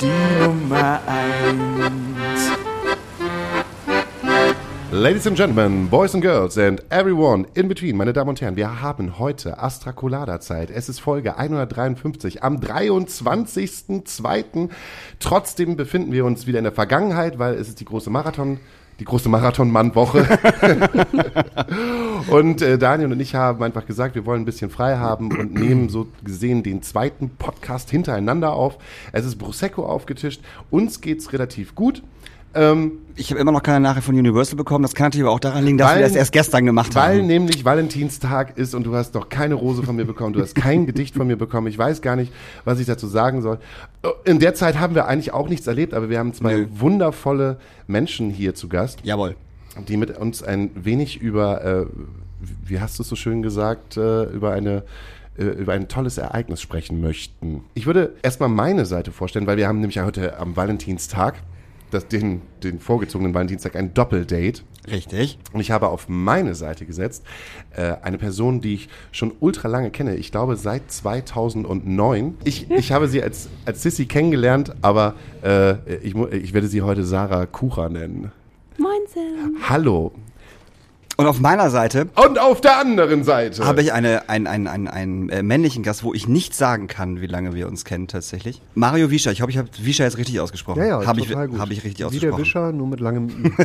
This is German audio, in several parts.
die Nummer eins. Ladies and Gentlemen, Boys and Girls and everyone in between, meine Damen und Herren, wir haben heute Astra Colada Zeit. Es ist Folge 153 am 23.02. Trotzdem befinden wir uns wieder in der Vergangenheit, weil es ist die große Marathon die große Marathon-Mann-Woche. und äh, Daniel und ich haben einfach gesagt, wir wollen ein bisschen frei haben und nehmen so gesehen den zweiten Podcast hintereinander auf. Es ist Prosecco aufgetischt. Uns geht's relativ gut. Ähm, ich habe immer noch keine Nachricht von Universal bekommen. Das kann natürlich aber auch daran liegen, dass weil, wir das erst gestern gemacht weil haben. Weil nämlich Valentinstag ist und du hast doch keine Rose von mir bekommen, du hast kein Gedicht von mir bekommen. Ich weiß gar nicht, was ich dazu sagen soll. In der Zeit haben wir eigentlich auch nichts erlebt, aber wir haben zwei Nö. wundervolle Menschen hier zu Gast. Jawohl. Die mit uns ein wenig über, äh, wie hast du es so schön gesagt, äh, über eine äh, über ein tolles Ereignis sprechen möchten. Ich würde erstmal meine Seite vorstellen, weil wir haben nämlich heute am Valentinstag das, den, den vorgezogenen Valentinstag ein Doppeldate. Richtig. Und ich habe auf meine Seite gesetzt äh, eine Person, die ich schon ultra lange kenne. Ich glaube seit 2009. Ich, ich habe sie als, als Sissy kennengelernt, aber äh, ich, ich werde sie heute Sarah Kucher nennen. Moinsen. Hallo. Und auf meiner Seite. Und auf der anderen Seite. Habe ich eine, einen, einen, einen, einen äh, männlichen Gast, wo ich nicht sagen kann, wie lange wir uns kennen tatsächlich. Mario Wischer. Ich hoffe, ich habe Wischer jetzt richtig ausgesprochen. Ja, ja, habe ich, hab ich richtig Wie ausgesprochen. der Wischer, nur mit langem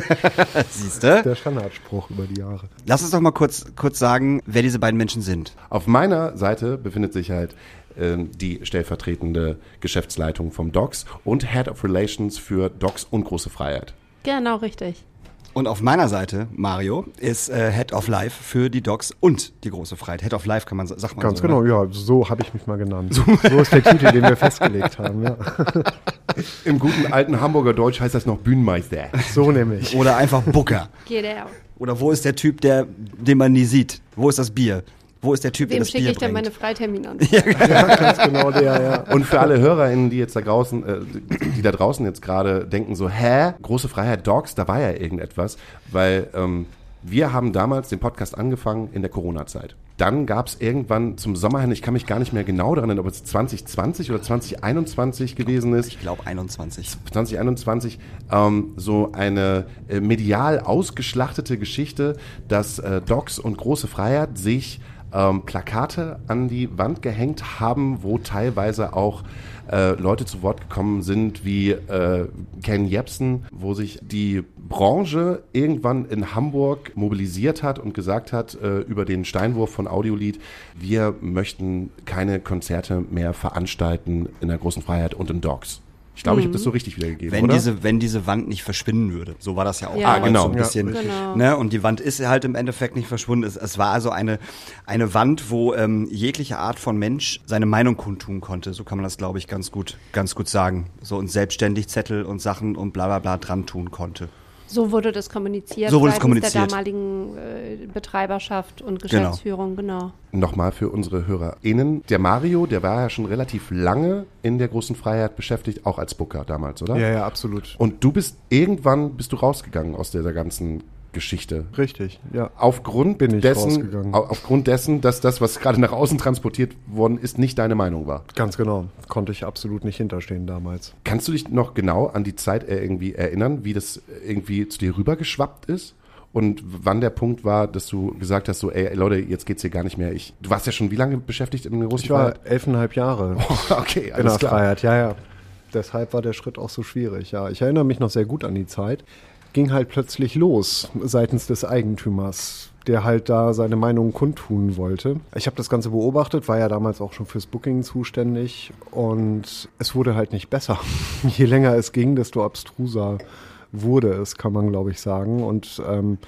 Siehst du? Der Standardspruch über die Jahre. Lass uns doch mal kurz, kurz sagen, wer diese beiden Menschen sind. Auf meiner Seite befindet sich halt ähm, die stellvertretende Geschäftsleitung vom DOCS und Head of Relations für DOCS und Große Freiheit. Genau, richtig. Und auf meiner Seite, Mario, ist äh, Head of Life für die Docs und die große Freiheit. Head of Life kann man sagt man Ganz so, genau, oder? ja, so habe ich mich mal genannt. So, so ist der Titel, den wir festgelegt haben, ja. Im guten alten Hamburger Deutsch heißt das noch Bühnenmeister. So nämlich. Oder einfach Booker. Geht out. Oder wo ist der Typ, der, den man nie sieht? Wo ist das Bier? Wo ist der Typ, Wem der das schicke Bier ich denn bringt? meine Freitermine an? ja, ganz genau der, ja. Und für alle HörerInnen, die jetzt da draußen, äh, die da draußen jetzt gerade denken so, hä, große Freiheit Dogs, da war ja irgendetwas, weil ähm, wir haben damals den Podcast angefangen in der Corona-Zeit. Dann gab es irgendwann zum Sommer hin, ich kann mich gar nicht mehr genau daran erinnern, ob es 2020 oder 2021 gewesen ist. Ich glaube 21. 2021 ähm, so eine äh, medial ausgeschlachtete Geschichte, dass äh, Docs und große Freiheit sich ähm, Plakate an die Wand gehängt haben, wo teilweise auch äh, Leute zu Wort gekommen sind wie äh, Ken Jebsen, wo sich die Branche irgendwann in Hamburg mobilisiert hat und gesagt hat äh, über den Steinwurf von Audiolied, wir möchten keine Konzerte mehr veranstalten in der großen Freiheit und in Dogs. Ich glaube, ich habe das so richtig wiedergegeben, Wenn oder? diese, wenn diese Wand nicht verschwinden würde. So war das ja auch Ja. Ah, genau. so ein bisschen. Ja, Genau. ne? Und die Wand ist halt im Endeffekt nicht verschwunden. Es, es war also eine, eine Wand, wo ähm, jegliche Art von Mensch seine Meinung kundtun konnte. So kann man das, glaube ich, ganz gut, ganz gut sagen. So und selbstständig Zettel und Sachen und bla bla bla dran tun konnte. So wurde das kommuniziert. So wurde es kommuniziert. der damaligen äh, Betreiberschaft und Geschäftsführung, genau. Nochmal für unsere HörerInnen. Der Mario, der war ja schon relativ lange in der großen Freiheit beschäftigt, auch als Booker damals, oder? Ja, ja, absolut. Und du bist irgendwann bist du rausgegangen aus dieser ganzen Geschichte. Richtig, ja. Aufgrund Bin ich dessen, aufgrund dessen, dass das, was gerade nach außen transportiert worden ist, nicht deine Meinung war. Ganz genau. Konnte ich absolut nicht hinterstehen damals. Kannst du dich noch genau an die Zeit irgendwie erinnern, wie das irgendwie zu dir rübergeschwappt ist? Und wann der Punkt war, dass du gesagt hast, so, ey, Leute, jetzt geht's hier gar nicht mehr. Ich, du warst ja schon wie lange beschäftigt in großen Ich war elfeinhalb Jahre okay, in alles der klar. Freiheit, ja, ja. Deshalb war der Schritt auch so schwierig, ja. Ich erinnere mich noch sehr gut an die Zeit. Ging halt plötzlich los seitens des Eigentümers, der halt da seine Meinung kundtun wollte. Ich habe das Ganze beobachtet, war ja damals auch schon fürs Booking zuständig und es wurde halt nicht besser. Je länger es ging, desto abstruser wurde es, kann man glaube ich sagen. Und ähm,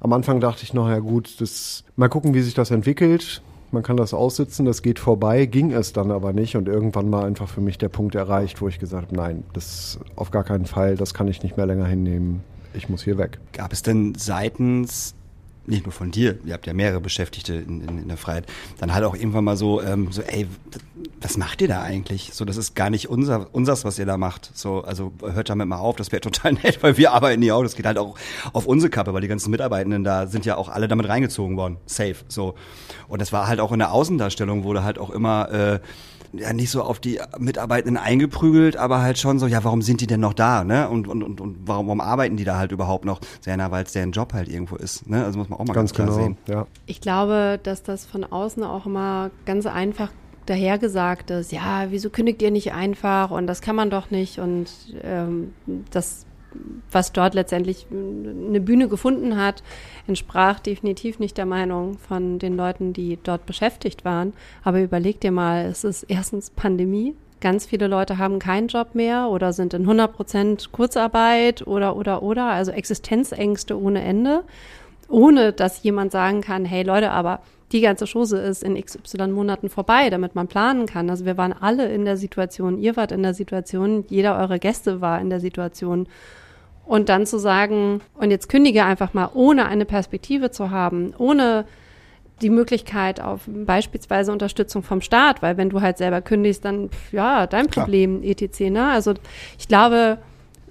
am Anfang dachte ich noch, ja gut, das, mal gucken, wie sich das entwickelt. man kann das aussitzen, das geht vorbei, ging es dann aber nicht und irgendwann war einfach für mich der Punkt erreicht, wo ich gesagt habe, nein, das auf gar keinen Fall, das kann ich nicht mehr länger hinnehmen. Ich muss hier weg. Gab es denn seitens nicht nur von dir, ihr habt ja mehrere Beschäftigte in, in, in der Freiheit, dann halt auch irgendwann mal so, ähm, so, ey, was macht ihr da eigentlich? So, das ist gar nicht unser, unsers, was ihr da macht. So, also hört damit mal auf, das wäre total nett, weil wir arbeiten ja auch, das geht halt auch auf unsere Kappe, weil die ganzen Mitarbeitenden da sind ja auch alle damit reingezogen worden. Safe. So. Und das war halt auch in der Außendarstellung, wurde halt auch immer äh, ja nicht so auf die Mitarbeitenden eingeprügelt, aber halt schon so, ja, warum sind die denn noch da, ne? Und, und, und, und warum, warum arbeiten die da halt überhaupt noch? Sehr nah, weil es deren Job halt irgendwo ist, ne? Also muss man auch mal ganz, ganz klar genau, sehen. Ja. Ich glaube, dass das von außen auch immer ganz einfach dahergesagt ist, ja, wieso kündigt ihr nicht einfach und das kann man doch nicht und ähm, das was dort letztendlich eine Bühne gefunden hat, entsprach definitiv nicht der Meinung von den Leuten, die dort beschäftigt waren. Aber überleg dir mal, es ist erstens Pandemie. Ganz viele Leute haben keinen Job mehr oder sind in 100 Prozent Kurzarbeit oder, oder, oder, also Existenzängste ohne Ende, ohne dass jemand sagen kann, hey Leute, aber die ganze Chose ist in XY Monaten vorbei, damit man planen kann. Also wir waren alle in der Situation, ihr wart in der Situation, jeder eurer Gäste war in der Situation. Und dann zu sagen, und jetzt kündige einfach mal, ohne eine Perspektive zu haben, ohne die Möglichkeit auf beispielsweise Unterstützung vom Staat, weil wenn du halt selber kündigst, dann ja, dein Problem, Klar. etc. Ne? Also ich glaube,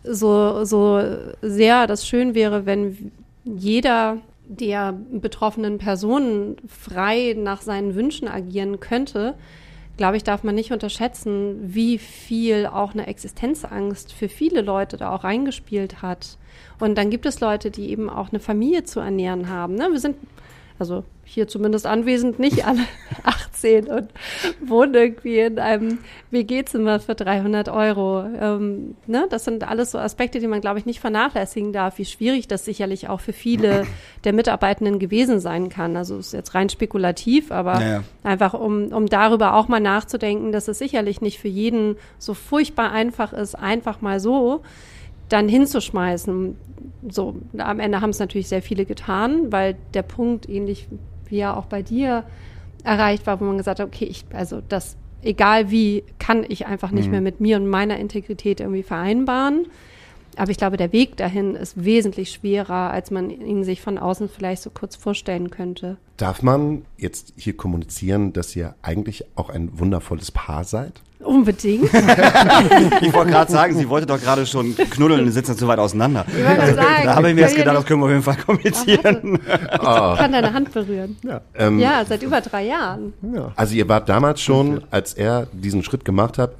so, so sehr das schön wäre, wenn jeder der betroffenen Personen frei nach seinen Wünschen agieren könnte, glaube ich, darf man nicht unterschätzen, wie viel auch eine Existenzangst für viele Leute da auch reingespielt hat. Und dann gibt es Leute, die eben auch eine Familie zu ernähren haben. Ne? Wir sind also hier zumindest anwesend, nicht alle 18 und wohnen irgendwie in einem WG-Zimmer für 300 Euro. Ähm, ne? Das sind alles so Aspekte, die man, glaube ich, nicht vernachlässigen darf, wie schwierig das sicherlich auch für viele der Mitarbeitenden gewesen sein kann. Also ist jetzt rein spekulativ, aber naja. einfach, um, um darüber auch mal nachzudenken, dass es sicherlich nicht für jeden so furchtbar einfach ist, einfach mal so dann hinzuschmeißen. So, am Ende haben es natürlich sehr viele getan, weil der Punkt, ähnlich wie ja auch bei dir, erreicht war, wo man gesagt hat, okay, ich, also das, egal wie, kann ich einfach nicht mhm. mehr mit mir und meiner Integrität irgendwie vereinbaren. Aber ich glaube, der Weg dahin ist wesentlich schwerer, als man ihn sich von außen vielleicht so kurz vorstellen könnte. Darf man jetzt hier kommunizieren, dass ihr eigentlich auch ein wundervolles Paar seid? Unbedingt. ich wollte gerade sagen, sie wollte doch gerade schon knuddeln und sitzen zu weit auseinander. Ich wollte sagen, da habe ich mir jetzt gedacht, das können wir auf jeden Fall kommunizieren. Ich oh. kann deine Hand berühren. Ja, ähm, ja seit über drei Jahren. Ja. Also ihr wart damals schon, als er diesen Schritt gemacht hat,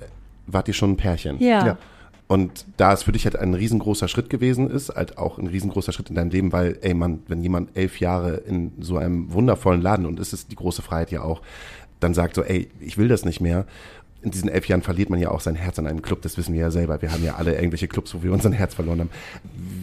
wart ihr schon ein Pärchen. ja. ja. Und da es für dich halt ein riesengroßer Schritt gewesen ist, halt auch ein riesengroßer Schritt in deinem Leben, weil, ey Mann, wenn jemand elf Jahre in so einem wundervollen Laden, und es ist die große Freiheit ja auch, dann sagt so, ey, ich will das nicht mehr, in diesen elf Jahren verliert man ja auch sein Herz an einem Club, das wissen wir ja selber. Wir haben ja alle irgendwelche Clubs, wo wir unser Herz verloren haben.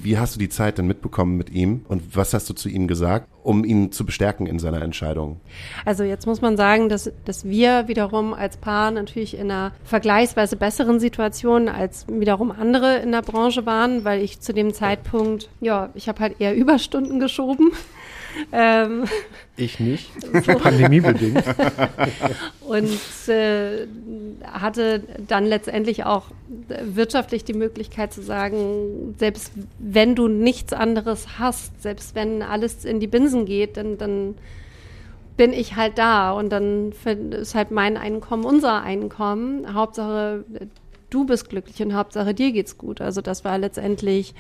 Wie hast du die Zeit denn mitbekommen mit ihm und was hast du zu ihm gesagt, um ihn zu bestärken in seiner Entscheidung? Also jetzt muss man sagen, dass, dass wir wiederum als Paar natürlich in einer vergleichsweise besseren Situation als wiederum andere in der Branche waren, weil ich zu dem Zeitpunkt, ja, ich habe halt eher Überstunden geschoben. Ähm, ich nicht, so. pandemiebedingt. und äh, hatte dann letztendlich auch wirtschaftlich die Möglichkeit zu sagen, selbst wenn du nichts anderes hast, selbst wenn alles in die Binsen geht, dann, dann bin ich halt da und dann ist halt mein Einkommen unser Einkommen. Hauptsache, du bist glücklich und Hauptsache dir geht's gut. Also das war letztendlich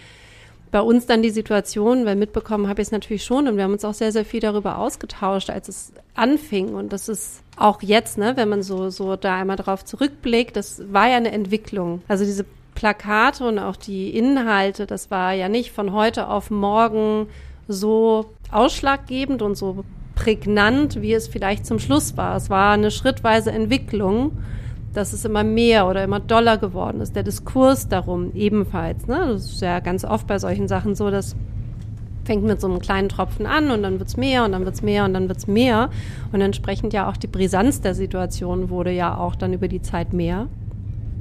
bei uns dann die Situation, weil mitbekommen habe ich es natürlich schon und wir haben uns auch sehr, sehr viel darüber ausgetauscht, als es anfing. Und das ist auch jetzt, ne, wenn man so, so da einmal drauf zurückblickt, das war ja eine Entwicklung. Also diese Plakate und auch die Inhalte, das war ja nicht von heute auf morgen so ausschlaggebend und so prägnant, wie es vielleicht zum Schluss war. Es war eine schrittweise Entwicklung dass es immer mehr oder immer doller geworden ist. Der Diskurs darum ebenfalls. Ne? Das ist ja ganz oft bei solchen Sachen so, dass fängt mit so einem kleinen Tropfen an und dann wird's mehr und dann wird's mehr und dann wird's mehr. Und entsprechend ja auch die Brisanz der Situation wurde ja auch dann über die Zeit mehr,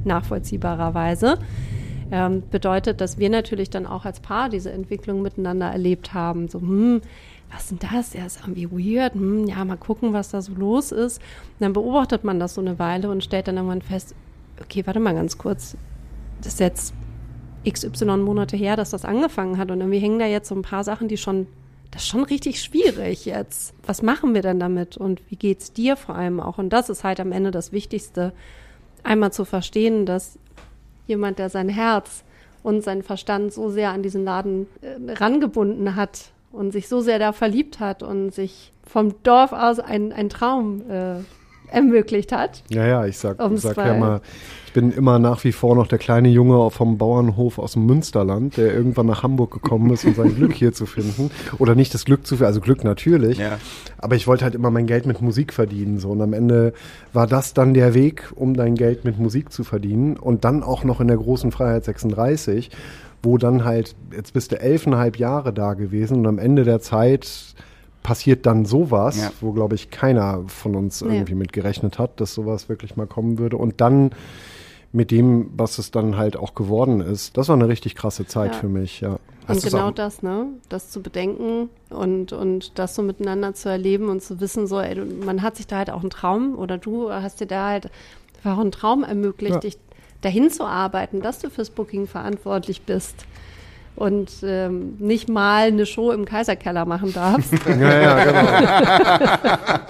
nachvollziehbarerweise. ähm, bedeutet, dass wir natürlich dann auch als Paar diese Entwicklung miteinander erlebt haben. So, hm, was denn das? Er ist irgendwie weird. Hm, ja, mal gucken, was da so los ist. Und dann beobachtet man das so eine Weile und stellt dann irgendwann fest, okay, warte mal ganz kurz. Das ist jetzt XY Monate her, dass das angefangen hat. Und irgendwie hängen da jetzt so ein paar Sachen, die schon, das ist schon richtig schwierig jetzt. Was machen wir denn damit? Und wie geht's dir vor allem auch? Und das ist halt am Ende das Wichtigste, einmal zu verstehen, dass jemand, der sein Herz und seinen Verstand so sehr an diesen Laden äh, rangebunden hat und sich so sehr da verliebt hat und sich vom Dorf aus einen Traum äh, ermöglicht hat. Ja, ja, ich sag, sag ja mal, ich bin immer nach wie vor noch der kleine Junge vom Bauernhof aus dem Münsterland, der irgendwann nach Hamburg gekommen ist, um sein Glück hier zu finden. Oder nicht das Glück zu finden, also Glück natürlich. Ja. Aber ich wollte halt immer mein Geld mit Musik verdienen. So. Und am Ende war das dann der Weg, um dein Geld mit Musik zu verdienen. Und dann auch noch in der großen Freiheit 36, wo dann halt, jetzt bist du elfeinhalb Jahre da gewesen und am Ende der Zeit passiert dann sowas, ja. wo, glaube ich, keiner von uns nee. irgendwie mit gerechnet hat, dass sowas wirklich mal kommen würde. Und dann mit dem, was es dann halt auch geworden ist, das war eine richtig krasse Zeit ja. für mich, ja. Und genau das, ne? Das zu bedenken und, und das so miteinander zu erleben und zu wissen, so, ey, man hat sich da halt auch einen Traum oder du hast dir da halt auch einen Traum ermöglicht, ja. dich dahin zu arbeiten, dass du fürs Booking verantwortlich bist und ähm, nicht mal eine Show im Kaiserkeller machen darfst. ja, ja, genau.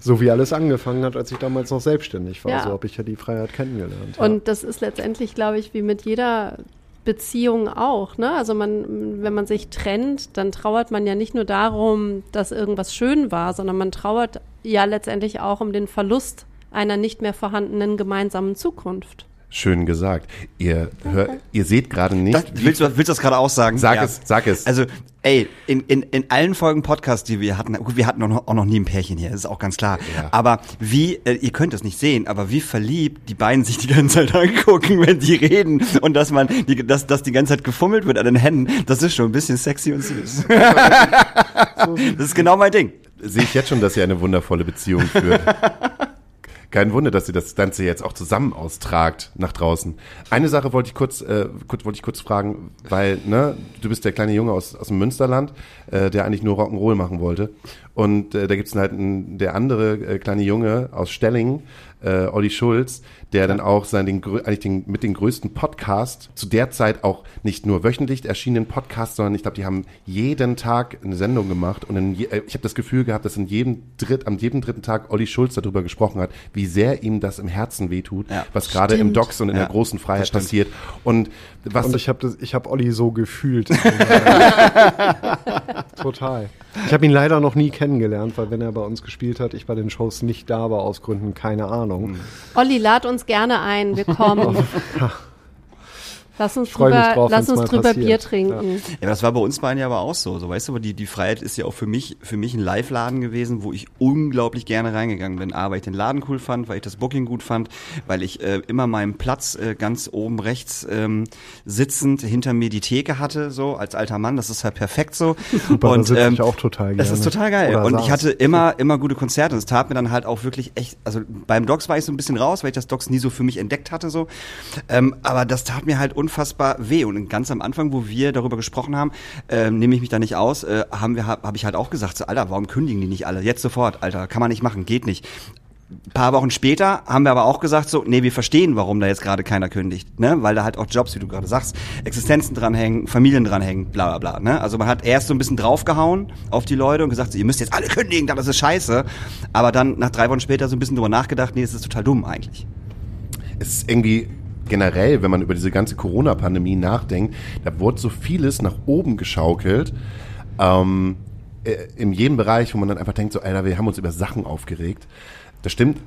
so wie alles angefangen hat, als ich damals noch selbstständig war. Ja. So habe ich ja die Freiheit kennengelernt. Ja. Und das ist letztendlich, glaube ich, wie mit jeder Beziehung auch. Ne? Also man, wenn man sich trennt, dann trauert man ja nicht nur darum, dass irgendwas schön war, sondern man trauert ja letztendlich auch um den Verlust einer nicht mehr vorhandenen gemeinsamen Zukunft. Schön gesagt. Ihr, hör, ihr seht gerade nicht. Das, willst, du, willst du das gerade auch sagen? Sag ja. es, sag es. Also, ey, in, in, in allen Folgen Podcast, die wir hatten, gut, wir hatten auch noch, auch noch nie ein Pärchen hier, das ist auch ganz klar. Ja. Aber wie, äh, ihr könnt es nicht sehen, aber wie verliebt die beiden sich die ganze Zeit angucken, wenn die reden und dass man, die, dass, dass die ganze Zeit gefummelt wird an den Händen, das ist schon ein bisschen sexy und süß. das ist genau mein Ding. Sehe ich jetzt schon, dass ihr eine wundervolle Beziehung führt. Kein Wunder, dass ihr das Ganze jetzt auch zusammen austragt nach draußen. Eine Sache wollte ich kurz, äh, kurz, wollte ich kurz fragen, weil ne, du bist der kleine Junge aus, aus dem Münsterland, äh, der eigentlich nur Rock'n'Roll machen wollte. Und äh, da gibt's halt einen, der andere äh, kleine Junge aus Stellingen, äh, Olli Schulz, der dann auch sein, den, eigentlich den, mit den größten Podcast, zu der Zeit auch nicht nur wöchentlich erschienenen Podcast, sondern ich glaube, die haben jeden Tag eine Sendung gemacht und in je, äh, ich habe das Gefühl gehabt, dass in jedem Dritt, am jedem dritten Tag Olli Schulz darüber gesprochen hat, wie sehr ihm das im Herzen wehtut, ja, was gerade im Docs und in ja, der großen Freiheit passiert. Und was und ich habe ich habe Olli so gefühlt. Total. Ich habe ihn leider noch nie kennengelernt, weil wenn er bei uns gespielt hat, ich bei den Shows nicht da war aus Gründen keine Ahnung. Olli, lad uns gerne ein, wir kommen. Lass uns drüber, drauf, lass uns drüber Bier trinken. Ja. ja, das war bei uns beiden ja aber auch so. So weißt du, aber die, die Freiheit ist ja auch für mich, für mich ein Live-Laden gewesen, wo ich unglaublich gerne reingegangen bin. A, weil ich den Laden cool fand, weil ich das Booking gut fand, weil ich äh, immer meinen Platz äh, ganz oben rechts ähm, sitzend hinter mir die Theke hatte, so als alter Mann. Das ist halt perfekt so. Super, und ähm, ich auch total gerne. Das ist total geil. Oder und saß. ich hatte immer, immer gute Konzerte. Und es tat mir dann halt auch wirklich echt, also beim Docs war ich so ein bisschen raus, weil ich das Docs nie so für mich entdeckt hatte, so. Ähm, aber das tat mir halt unfassbar unfassbar weh. Und ganz am Anfang, wo wir darüber gesprochen haben, äh, nehme ich mich da nicht aus, äh, haben wir, habe hab ich halt auch gesagt, so, Alter, warum kündigen die nicht alle? Jetzt sofort, Alter, kann man nicht machen, geht nicht. Ein paar Wochen später haben wir aber auch gesagt, so, nee, wir verstehen, warum da jetzt gerade keiner kündigt, ne? Weil da halt auch Jobs, wie du gerade sagst, Existenzen dranhängen, Familien dranhängen, bla bla bla. Ne? Also man hat erst so ein bisschen draufgehauen auf die Leute und gesagt, so, ihr müsst jetzt alle kündigen, das ist scheiße. Aber dann nach drei Wochen später so ein bisschen drüber nachgedacht, nee, das ist total dumm eigentlich. Es ist irgendwie generell, wenn man über diese ganze Corona-Pandemie nachdenkt, da wurde so vieles nach oben geschaukelt. Ähm, äh, in jedem Bereich, wo man dann einfach denkt, so, Alter, wir haben uns über Sachen aufgeregt. Das stimmt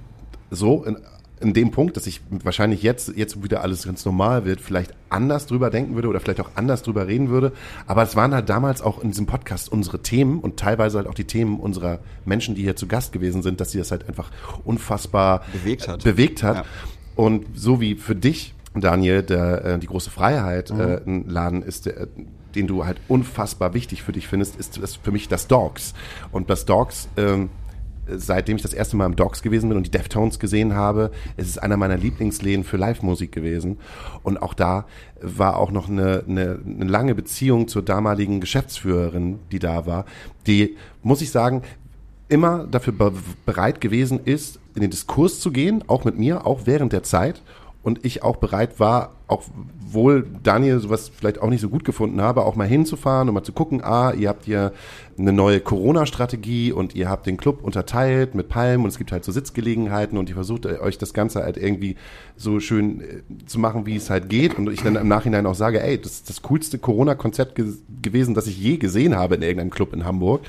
so in, in dem Punkt, dass ich wahrscheinlich jetzt, jetzt wieder alles ganz normal wird, vielleicht anders drüber denken würde oder vielleicht auch anders drüber reden würde. Aber es waren halt damals auch in diesem Podcast unsere Themen und teilweise halt auch die Themen unserer Menschen, die hier zu Gast gewesen sind, dass sie das halt einfach unfassbar bewegt hat. Bewegt hat. Ja. Und so wie für dich, Daniel, der, äh, die große Freiheit mhm. äh, ein Laden ist, der, den du halt unfassbar wichtig für dich findest, ist das für mich das Dogs. Und das Dogs ähm, seitdem ich das erste Mal im Docks gewesen bin und die Deftones gesehen habe, es ist einer meiner Lieblingsläden für Live-Musik gewesen. Und auch da war auch noch eine, eine, eine lange Beziehung zur damaligen Geschäftsführerin, die da war, die, muss ich sagen, immer dafür be bereit gewesen ist, in den Diskurs zu gehen, auch mit mir, auch während der Zeit. Und ich auch bereit war, auch wohl Daniel sowas vielleicht auch nicht so gut gefunden habe, auch mal hinzufahren und mal zu gucken, ah, ihr habt hier eine neue Corona-Strategie und ihr habt den Club unterteilt mit Palmen und es gibt halt so Sitzgelegenheiten und ihr versucht euch das Ganze halt irgendwie so schön äh, zu machen, wie es halt geht und ich dann im Nachhinein auch sage, ey, das ist das coolste Corona-Konzept ge gewesen, das ich je gesehen habe in irgendeinem Club in Hamburg.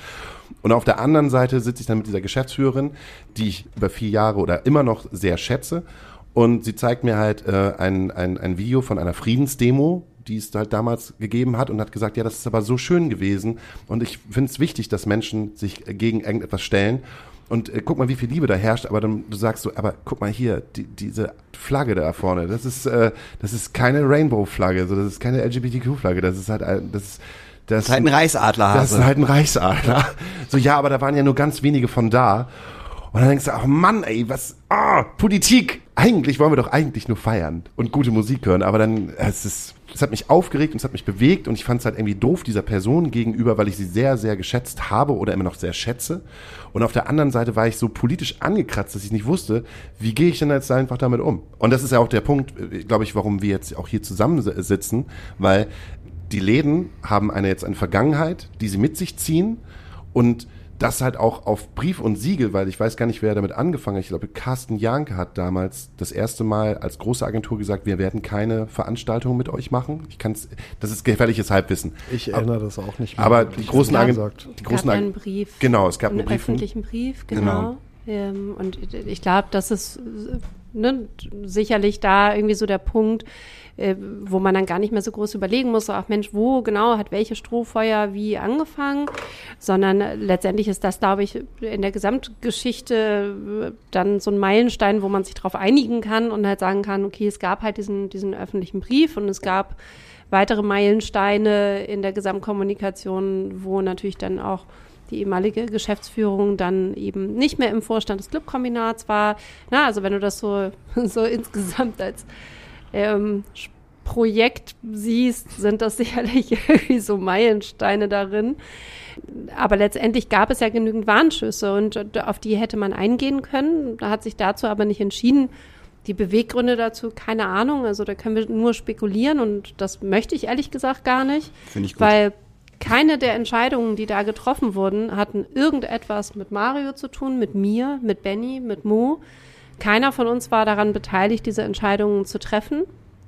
Und auf der anderen Seite sitze ich dann mit dieser Geschäftsführerin, die ich über vier Jahre oder immer noch sehr schätze. Und sie zeigt mir halt äh, ein, ein, ein Video von einer Friedensdemo, die es halt damals gegeben hat und hat gesagt, ja, das ist aber so schön gewesen. Und ich finde es wichtig, dass Menschen sich gegen irgendetwas stellen. Und äh, guck mal, wie viel Liebe da herrscht, aber dann du sagst so, aber guck mal hier, die, diese Flagge da vorne, das ist, äh, das ist keine Rainbow-Flagge, so, das ist keine LGBTQ-Flagge, das ist halt, ein- das ist, das, Das ist halt ein Reichsadlerhase. das ist halt ein Reichsadler. So, ja, aber da waren ja nur ganz wenige von da. Und dann denkst du, ach Mann, ey, was, ah, Politik. Eigentlich wollen wir doch eigentlich nur feiern und gute Musik hören, aber dann, es ist, es hat mich aufgeregt und es hat mich bewegt und ich fand es halt irgendwie doof dieser Person gegenüber, weil ich sie sehr, sehr geschätzt habe oder immer noch sehr schätze. Und auf der anderen Seite war ich so politisch angekratzt, dass ich nicht wusste, wie gehe ich denn jetzt einfach damit um? Und das ist ja auch der Punkt, glaube ich, warum wir jetzt auch hier zusammensitzen, weil die Läden haben eine jetzt eine Vergangenheit, die sie mit sich ziehen und das halt auch auf Brief und Siegel, weil ich weiß gar nicht, wer damit angefangen hat. Ich glaube, Carsten Janke hat damals das erste Mal als große Agentur gesagt, wir werden keine Veranstaltungen mit euch machen. Ich kann's, das ist gefährliches Halbwissen. Ich erinnere das auch nicht mehr. Aber wirklich, die großen Agenturen, Es großen gab einen Ag- Brief. Genau, es gab einen einen Brief. öffentlichen Brief, Genau. genau. Ähm, und ich glaube, das ist ne, sicherlich da irgendwie so der Punkt, äh, wo man dann gar nicht mehr so groß überlegen muss, so, ach Mensch, wo genau hat welche Strohfeuer wie angefangen, sondern letztendlich ist das, glaube ich, in der Gesamtgeschichte äh, dann so ein Meilenstein, wo man sich darauf einigen kann und halt sagen kann, okay, es gab halt diesen, diesen öffentlichen Brief und es gab weitere Meilensteine in der Gesamtkommunikation, wo natürlich dann auch die ehemalige Geschäftsführung dann eben nicht mehr im Vorstand des Clubkombinats war. Na, also wenn du das so, so insgesamt als ähm, Projekt siehst, sind das sicherlich irgendwie so Meilensteine darin. Aber letztendlich gab es ja genügend Warnschüsse und auf die hätte man eingehen können. Da hat sich dazu aber nicht entschieden. Die Beweggründe dazu, keine Ahnung. Also da können wir nur spekulieren und das möchte ich ehrlich gesagt gar nicht. Finde ich gut. Weil keine der Entscheidungen, die da getroffen wurden, hatten irgendetwas mit Mario zu tun, mit mir, mit Benny, mit Mo. Keiner von uns war daran beteiligt, diese Entscheidungen zu treffen.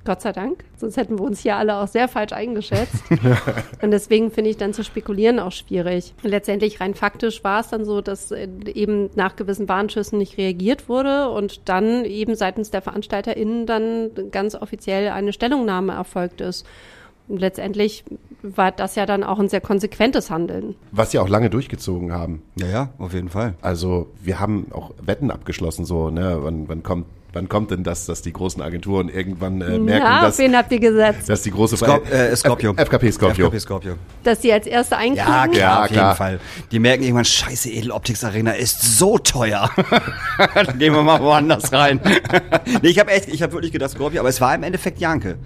Gott sei Dank. Sonst hätten wir uns hier alle auch sehr falsch eingeschätzt. Und deswegen finde ich dann zu spekulieren auch schwierig. Letztendlich rein faktisch war es dann so, dass äh, eben nach gewissen Warnschüssen nicht reagiert wurde und dann eben seitens der VeranstalterInnen dann ganz offiziell eine Stellungnahme erfolgt ist. Und letztendlich war das ja dann auch ein sehr konsequentes Handeln. Was sie auch lange durchgezogen haben. Ja, ja, auf jeden Fall. Also wir haben auch Wetten abgeschlossen, so, ne, wann, wann kommt, wann kommt denn das, dass die großen Agenturen irgendwann äh, merken, ja, dass, auf wen habt ihr gesetzt? dass die große Skop äh, Scorpio. F FKP Scorpio. FKP Scorpio. Dass die als erste einkriegen? Ja, klar, Ja, auf klar. jeden Fall. Die merken irgendwann, scheiße, Edeloptics Arena ist so teuer. Dann gehen wir mal woanders rein. nee, ich habe echt, ich habe wirklich gedacht Scorpio, aber es war im Endeffekt Janke,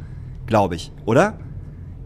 glaube ich, oder?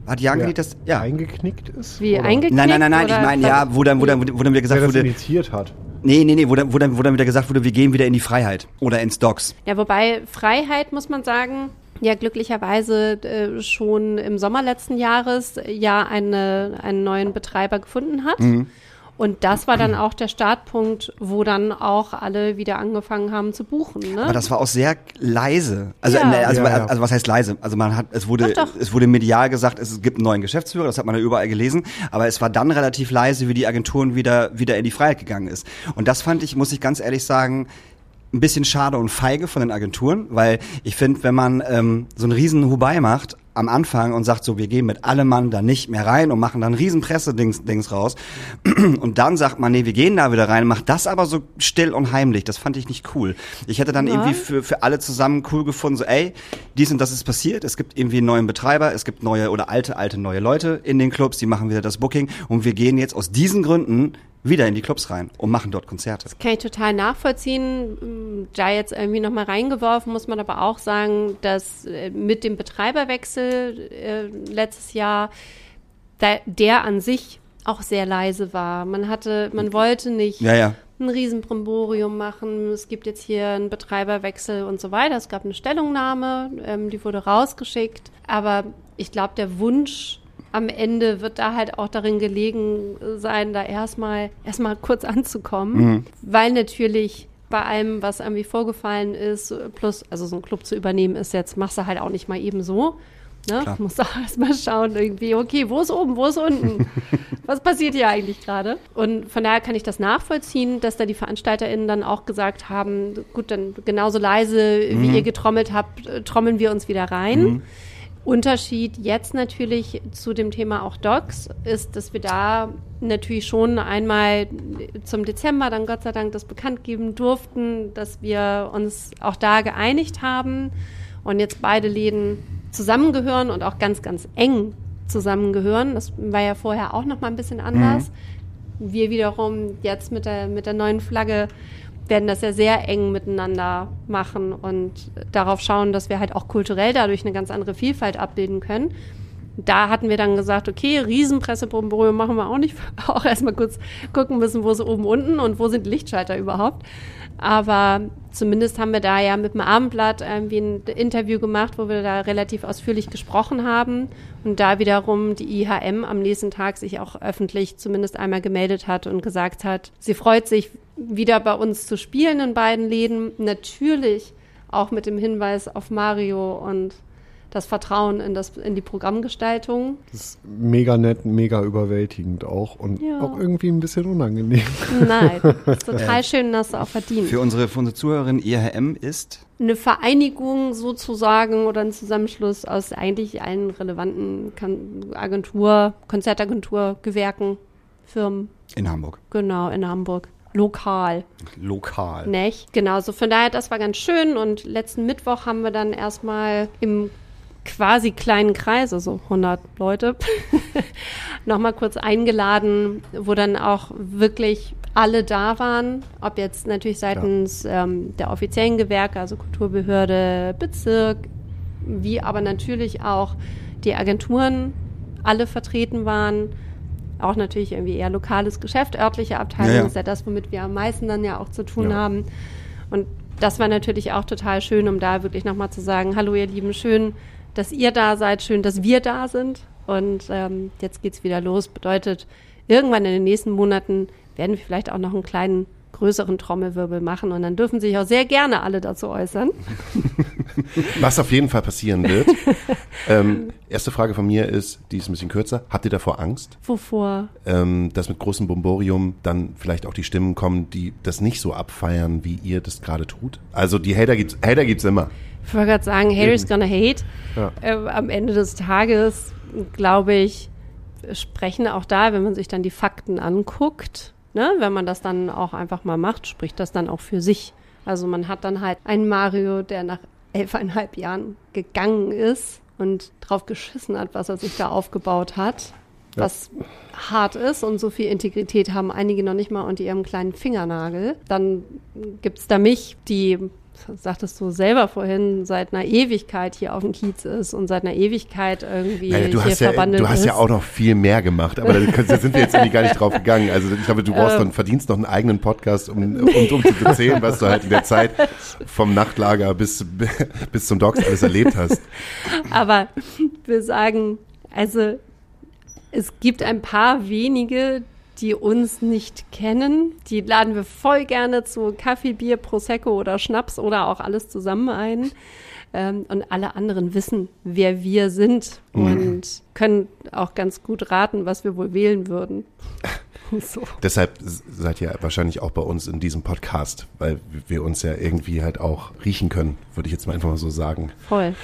Hat Janke Wer nicht das, ja. eingeknickt ist? Wie Oder eingeknickt? Nein, nein, nein, nein, ich meine, ja, wo dann, wo dann, wo dann wieder Wer gesagt das wurde, initiiert hat. Nee, nee, nee, wo dann, wo dann, wo dann wieder gesagt wurde, wir gehen wieder in die Freiheit oder ins Docks. Ja, wobei Freiheit, muss man sagen, ja glücklicherweise äh, schon im Sommer letzten Jahres ja eine, einen neuen Betreiber gefunden hat. Mhm. Und das war dann auch der Startpunkt, wo dann auch alle wieder angefangen haben zu buchen. Ne? Aber das war auch sehr leise. Also, Ja. ne, also, Ja, ja. also was heißt leise? Also man hat, es wurde, Doch, doch. es wurde medial gesagt, es gibt einen neuen Geschäftsführer, das hat man ja überall gelesen. Aber es war dann relativ leise, wie die Agenturen wieder, wieder in die Freiheit gegangen ist. Und das fand ich, muss ich ganz ehrlich sagen, ein bisschen schade und feige von den Agenturen, weil ich finde, wenn man ähm, so einen riesen Hubai macht am Anfang und sagt so, wir gehen mit allem Mann da nicht mehr rein und machen dann riesen Pressedings Dings raus und dann sagt man, nee, wir gehen da wieder rein, macht das aber so still und heimlich, das fand ich nicht cool. Ich hätte dann Ja. irgendwie für, für alle zusammen cool gefunden, so ey, dies und das ist passiert, es gibt irgendwie einen neuen Betreiber, es gibt neue oder alte, alte neue Leute in den Clubs, die machen wieder das Booking und wir gehen jetzt aus diesen Gründen wieder in die Clubs rein und machen dort Konzerte. Kann ich total nachvollziehen. Da jetzt irgendwie nochmal reingeworfen, muss man aber auch sagen, dass äh, mit dem Betreiberwechsel äh, letztes Jahr da, der an sich auch sehr leise war. Man hatte, man wollte nicht Ja, ja. ein Riesenbrimborium machen. Es gibt jetzt hier einen Betreiberwechsel und so weiter. Es gab eine Stellungnahme, ähm, die wurde rausgeschickt. Aber ich glaube, der Wunsch am Ende wird da halt auch darin gelegen sein, da erstmal erstmal kurz anzukommen, weil natürlich bei allem, was irgendwie vorgefallen ist, plus, also so einen Club zu übernehmen, ist jetzt, machst du halt auch nicht mal eben so. Ne? Klar. Musst auch erstmal schauen, irgendwie, okay, wo ist oben, wo ist unten? was passiert hier eigentlich gerade? Und von daher kann ich das nachvollziehen, dass da die VeranstalterInnen dann auch gesagt haben, gut, dann genauso leise, wie ihr getrommelt habt, äh, trommeln wir uns wieder rein. Unterschied jetzt natürlich zu dem Thema auch Docs ist, dass wir da natürlich schon einmal zum Dezember dann Gott sei Dank das bekannt geben durften, dass wir uns auch da geeinigt haben und jetzt beide Läden zusammengehören und auch ganz, ganz eng zusammengehören. Das war ja vorher auch noch mal ein bisschen anders. Wir wiederum jetzt mit der, mit der neuen Flagge werden das ja sehr eng miteinander machen und darauf schauen, dass wir halt auch kulturell dadurch eine ganz andere Vielfalt abbilden können. Da hatten wir dann gesagt, okay, Riesenpressepromborium machen wir auch nicht, auch erstmal kurz gucken müssen, wo ist oben unten und wo sind Lichtschalter überhaupt. Aber zumindest haben wir da ja mit dem Abendblatt irgendwie ein Interview gemacht, wo wir da relativ ausführlich gesprochen haben und da wiederum die IHM am nächsten Tag sich auch öffentlich zumindest einmal gemeldet hat und gesagt hat, sie freut sich wieder bei uns zu spielen in beiden Läden. Natürlich auch mit dem Hinweis auf Mario und das Vertrauen in, das, in die Programmgestaltung. Das ist mega nett, mega überwältigend auch und Ja. auch irgendwie ein bisschen unangenehm. Nein, ist total schön, dass du auch verdient. Für unsere, für unsere Zuhörerin IHM ist eine Vereinigung sozusagen oder ein Zusammenschluss aus eigentlich allen relevanten Agentur, Konzertagentur, Gewerken, Firmen, in Hamburg. genau, in Hamburg. Lokal, Lokal. nicht? Genau, so von daher, das war ganz schön und letzten Mittwoch haben wir dann erstmal im quasi kleinen Kreis, also 100 Leute, nochmal kurz eingeladen, wo dann auch wirklich alle da waren, ob jetzt natürlich seitens ähm, der offiziellen Gewerke, also Kulturbehörde, Bezirk, wie aber natürlich auch die Agenturen alle vertreten waren. Auch natürlich irgendwie eher lokales Geschäft, örtliche Abteilung Ja, ja. ist ja das, womit wir am meisten dann ja auch zu tun Ja. haben. Und das war natürlich auch total schön, um da wirklich nochmal zu sagen, hallo ihr Lieben, schön, dass ihr da seid, schön, dass wir da sind. Und ähm, jetzt geht's wieder los. Bedeutet, irgendwann in den nächsten Monaten werden wir vielleicht auch noch einen kleinen größeren Trommelwirbel machen und dann dürfen sich auch sehr gerne alle dazu äußern. Was auf jeden Fall passieren wird. ähm, erste Frage von mir ist, die ist ein bisschen kürzer. Habt ihr davor Angst, Wovor? ähm, dass mit großem Bomborium dann vielleicht auch die Stimmen kommen, die das nicht so abfeiern, wie ihr das gerade tut? Also die Hater gibt's, Hater gibt's immer. Ich wollte gerade sagen, Harry's gonna hate. Ja. Äh, am Ende des Tages, glaube ich, sprechen auch da, wenn man sich dann die Fakten anguckt, ne, wenn man das dann auch einfach mal macht, spricht das dann auch für sich. Also man hat dann halt einen Mario, der nach elfeinhalb Jahren gegangen ist und drauf geschissen hat, was er sich da aufgebaut hat. Was hart ist und so viel Integrität haben einige noch nicht mal unter ihrem kleinen Fingernagel. Dann gibt's da mich, die, sagtest du selber vorhin, seit einer Ewigkeit hier auf dem Kiez ist und seit einer Ewigkeit irgendwie Naja, du hier hast ja, verbandelt du hast ist. ja auch noch viel mehr gemacht, aber da sind wir jetzt irgendwie gar nicht drauf gegangen. Also ich glaube, du brauchst Ähm. noch, verdienst noch einen eigenen Podcast, um, um, um zu erzählen, was du halt in der Zeit vom Nachtlager bis, bis zum Docs alles erlebt hast. Aber wir sagen, also es gibt ein paar wenige, die uns nicht kennen. Die laden wir voll gerne zu Kaffee, Bier, Prosecco oder Schnaps oder auch alles zusammen ein. Ähm, und alle anderen wissen, wer wir sind und können auch ganz gut raten, was wir wohl wählen würden. so. Deshalb seid ihr wahrscheinlich auch bei uns in diesem Podcast, weil wir uns ja irgendwie halt auch riechen können, würde ich jetzt mal einfach mal so sagen. Voll.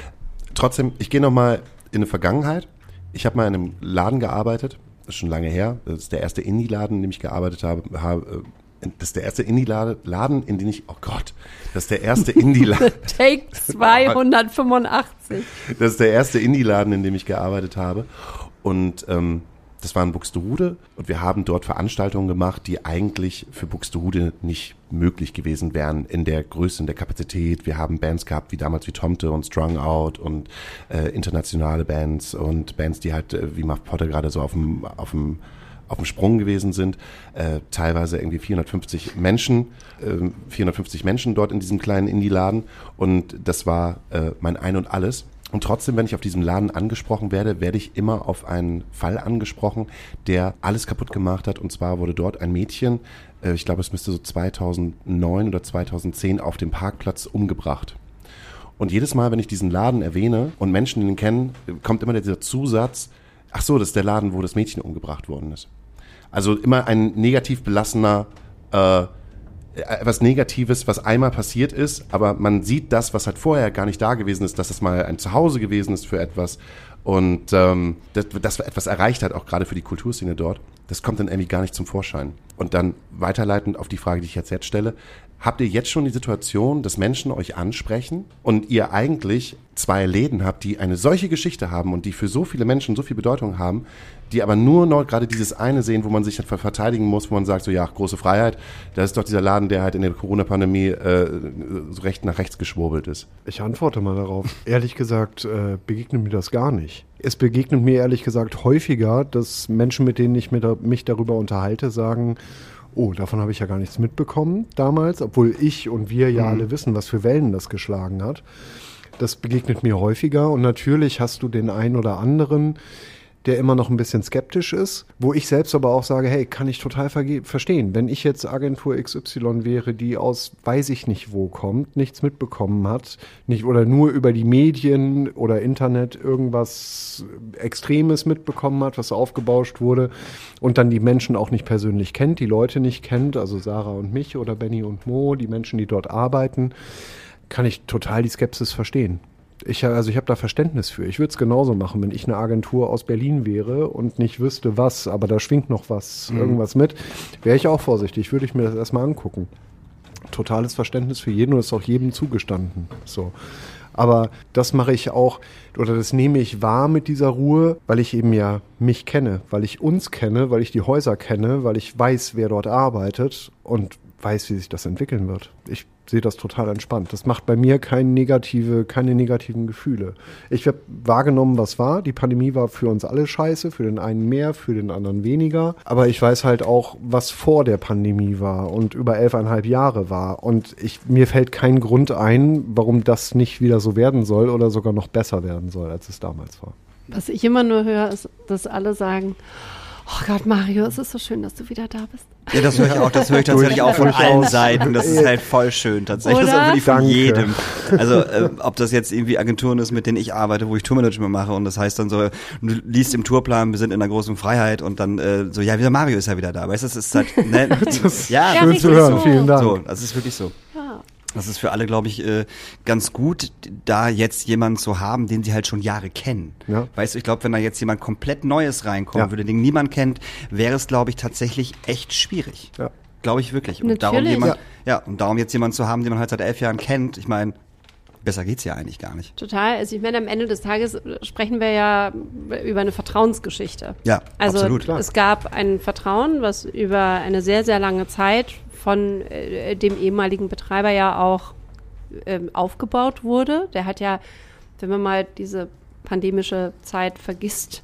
Trotzdem, ich gehe noch mal in die Vergangenheit. Ich habe mal in einem Laden gearbeitet, ist schon lange her. Das ist der erste Indie-Laden, in dem ich gearbeitet habe. habe äh, das ist der erste Indie-Laden, Laden, in dem ich, oh Gott, das ist der erste Indie-Laden, Take 285. das ist der erste Indie-Laden, in dem ich gearbeitet habe. Und ähm, Das war in Buxtehude und wir haben dort Veranstaltungen gemacht, die eigentlich für Buxtehude nicht möglich gewesen wären in der Größe, in der Kapazität. Wir haben Bands gehabt, wie damals wie Tomte und Strung Out und äh, internationale Bands und Bands, die halt äh, wie Muff Potter gerade so auf dem, auf dem auf dem Sprung gewesen sind, äh, teilweise irgendwie 450 Menschen, äh, 450 Menschen dort in diesem kleinen Indie-Laden und das war äh, mein Ein und Alles. Und trotzdem, wenn ich auf diesem Laden angesprochen werde, werde ich immer auf einen Fall angesprochen, der alles kaputt gemacht hat. Und zwar wurde dort ein Mädchen, äh, ich glaube, es müsste so 2009 oder 2010 auf dem Parkplatz umgebracht. Und jedes Mal, wenn ich diesen Laden erwähne und Menschen ihn kennen, kommt immer dieser Zusatz, ach so, das ist der Laden, wo das Mädchen umgebracht worden ist. Also immer ein negativ belassener, äh, etwas Negatives, was einmal passiert ist, aber man sieht das, was halt vorher gar nicht da gewesen ist, dass es mal ein Zuhause gewesen ist für etwas und ähm, das, das etwas erreicht hat, auch gerade für die Kulturszene dort, das kommt dann irgendwie gar nicht zum Vorschein. Und dann weiterleitend auf die Frage, die ich jetzt jetzt stelle, Habt ihr jetzt schon die Situation, dass Menschen euch ansprechen und ihr eigentlich zwei Läden habt, die eine solche Geschichte haben und die für so viele Menschen so viel Bedeutung haben, die aber nur noch gerade dieses eine sehen, wo man sich dann verteidigen muss, wo man sagt, so ja, große Freiheit, das ist doch dieser Laden, der halt in der Corona-Pandemie äh, so recht nach rechts geschwurbelt ist. Ich antworte mal darauf. Ehrlich gesagt äh, begegnet mir das gar nicht. Es begegnet mir ehrlich gesagt häufiger, dass Menschen, mit denen ich mich darüber unterhalte, sagen, oh, davon habe ich ja gar nichts mitbekommen damals, obwohl ich und wir ja mhm. alle wissen, was für Wellen das geschlagen hat. Das begegnet mir häufiger und natürlich hast du den einen oder anderen, der immer noch ein bisschen skeptisch ist, wo ich selbst aber auch sage, hey, kann ich total verstehen. Wenn ich jetzt Agentur XY wäre, die aus weiß ich nicht wo kommt, nichts mitbekommen hat, nicht oder nur über die Medien oder Internet irgendwas Extremes mitbekommen hat, was aufgebauscht wurde und dann die Menschen auch nicht persönlich kennt, die Leute nicht kennt, also Sarah und mich oder Benny und Mo, die Menschen, die dort arbeiten, kann ich total die Skepsis verstehen. Ich, also ich habe da Verständnis für. Ich würde es genauso machen, wenn ich eine Agentur aus Berlin wäre und nicht wüsste was, aber da schwingt noch was, mhm. irgendwas mit, wäre ich auch vorsichtig, würde ich mir das erstmal angucken. Totales Verständnis für jeden und ist auch jedem zugestanden. So. Aber das mache ich auch, oder das nehme ich wahr mit dieser Ruhe, weil ich eben ja mich kenne, weil ich uns kenne, weil ich die Häuser kenne, weil ich weiß, wer dort arbeitet und weiß, wie sich das entwickeln wird. Ich sehe das total entspannt. Das macht bei mir keine, negative, keine negativen Gefühle. Ich habe wahrgenommen, was war. Die Pandemie war für uns alle scheiße, für den einen mehr, für den anderen weniger. Aber ich weiß halt auch, was vor der Pandemie war und über elfeinhalb Jahre war. Und ich, mir fällt kein Grund ein, warum das nicht wieder so werden soll oder sogar noch besser werden soll, als es damals war. Was ich immer nur höre, ist, dass alle sagen, Oh Gott, Mario, es ist so schön, dass du wieder da bist. Ja, das höre ich auch, das höre ich tatsächlich auch von allen Seiten. Das ist halt voll schön, tatsächlich. Oder? Das ist wirklich von Danke. jedem. Also, äh, ob das jetzt irgendwie Agenturen ist, mit denen ich arbeite, wo ich Tourmanagement mache und das heißt dann so, du liest im Tourplan, wir sind in einer großen Freiheit und dann äh, so, ja, wieder Mario ist ja wieder da. Weißt du, das ist halt, ne? das ja, schön zu hören, so. vielen Dank. So, das ist wirklich so. Das ist für alle, glaube ich, äh, ganz gut, da jetzt jemanden zu haben, den sie halt schon Jahre kennen. Ja. Weißt du, ich glaube, wenn da jetzt jemand komplett Neues reinkommen ja. würde, den niemand kennt, wäre es, glaube ich, tatsächlich echt schwierig. Ja. Glaube ich wirklich. Und Natürlich. darum jemand, ja. ja, und darum jetzt jemanden zu haben, den man halt seit elf Jahren kennt, ich meine, besser geht's ja eigentlich gar nicht. Total. Also ich meine, am Ende des Tages sprechen wir ja über eine Vertrauensgeschichte. Ja, also absolut. Also es gab ein Vertrauen, was über eine sehr, sehr lange Zeit von äh, dem ehemaligen Betreiber ja auch äh, aufgebaut wurde. Der hat ja, wenn man mal diese pandemische Zeit vergisst,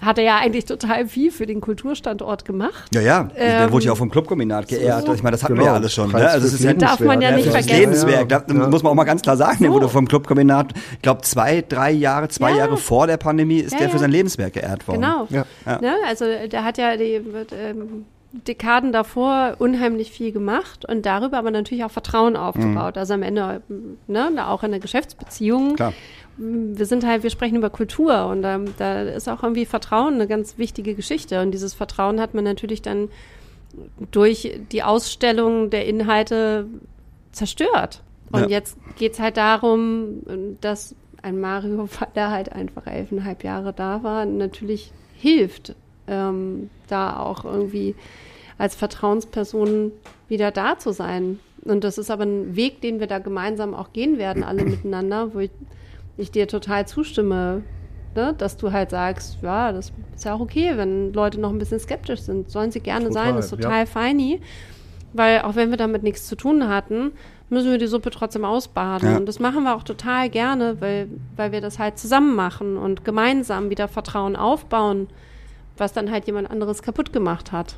hat er ja eigentlich total viel für den Kulturstandort gemacht. Ja, ja. Ähm, der wurde ja auch vom Clubkombinat geehrt. So, ich meine, das hatten genau. wir ja alles schon. Ne? Also es ist ja, darf man ja nicht vergessen. Lebenswerk. Da ja. muss man auch mal ganz klar sagen. Der wurde vom Clubkombinat, ich glaube, zwei, drei Jahre, zwei ja. Jahre vor der Pandemie ist der für sein Lebenswerk geehrt worden. Genau. Ja. Ne? Also der hat ja die ähm, Dekaden davor unheimlich viel gemacht und darüber aber natürlich auch Vertrauen aufgebaut. Mhm. Also am Ende ne, auch in der Geschäftsbeziehung. Klar. Wir sind halt, wir sprechen über Kultur und ähm, da ist auch irgendwie Vertrauen eine ganz wichtige Geschichte. Und dieses Vertrauen hat man natürlich dann durch die Ausstellung der Inhalte zerstört. Und ja. jetzt geht es halt darum, dass ein Mario, weil er halt einfach elfeinhalb Jahre da war, natürlich hilft, ähm, da auch irgendwie als Vertrauensperson wieder da zu sein. Und das ist aber ein Weg, den wir da gemeinsam auch gehen werden, alle miteinander, wo ich, ich dir total zustimme, ne? dass du halt sagst, ja, das ist ja auch okay, wenn Leute noch ein bisschen skeptisch sind. Sollen sie gerne Total, sein, ist ja. total feini. Weil auch wenn wir damit nichts zu tun hatten, müssen wir die Suppe trotzdem ausbaden. Ja. Und das machen wir auch total gerne, weil, weil wir das halt zusammen machen und gemeinsam wieder Vertrauen aufbauen, was dann halt jemand anderes kaputt gemacht hat.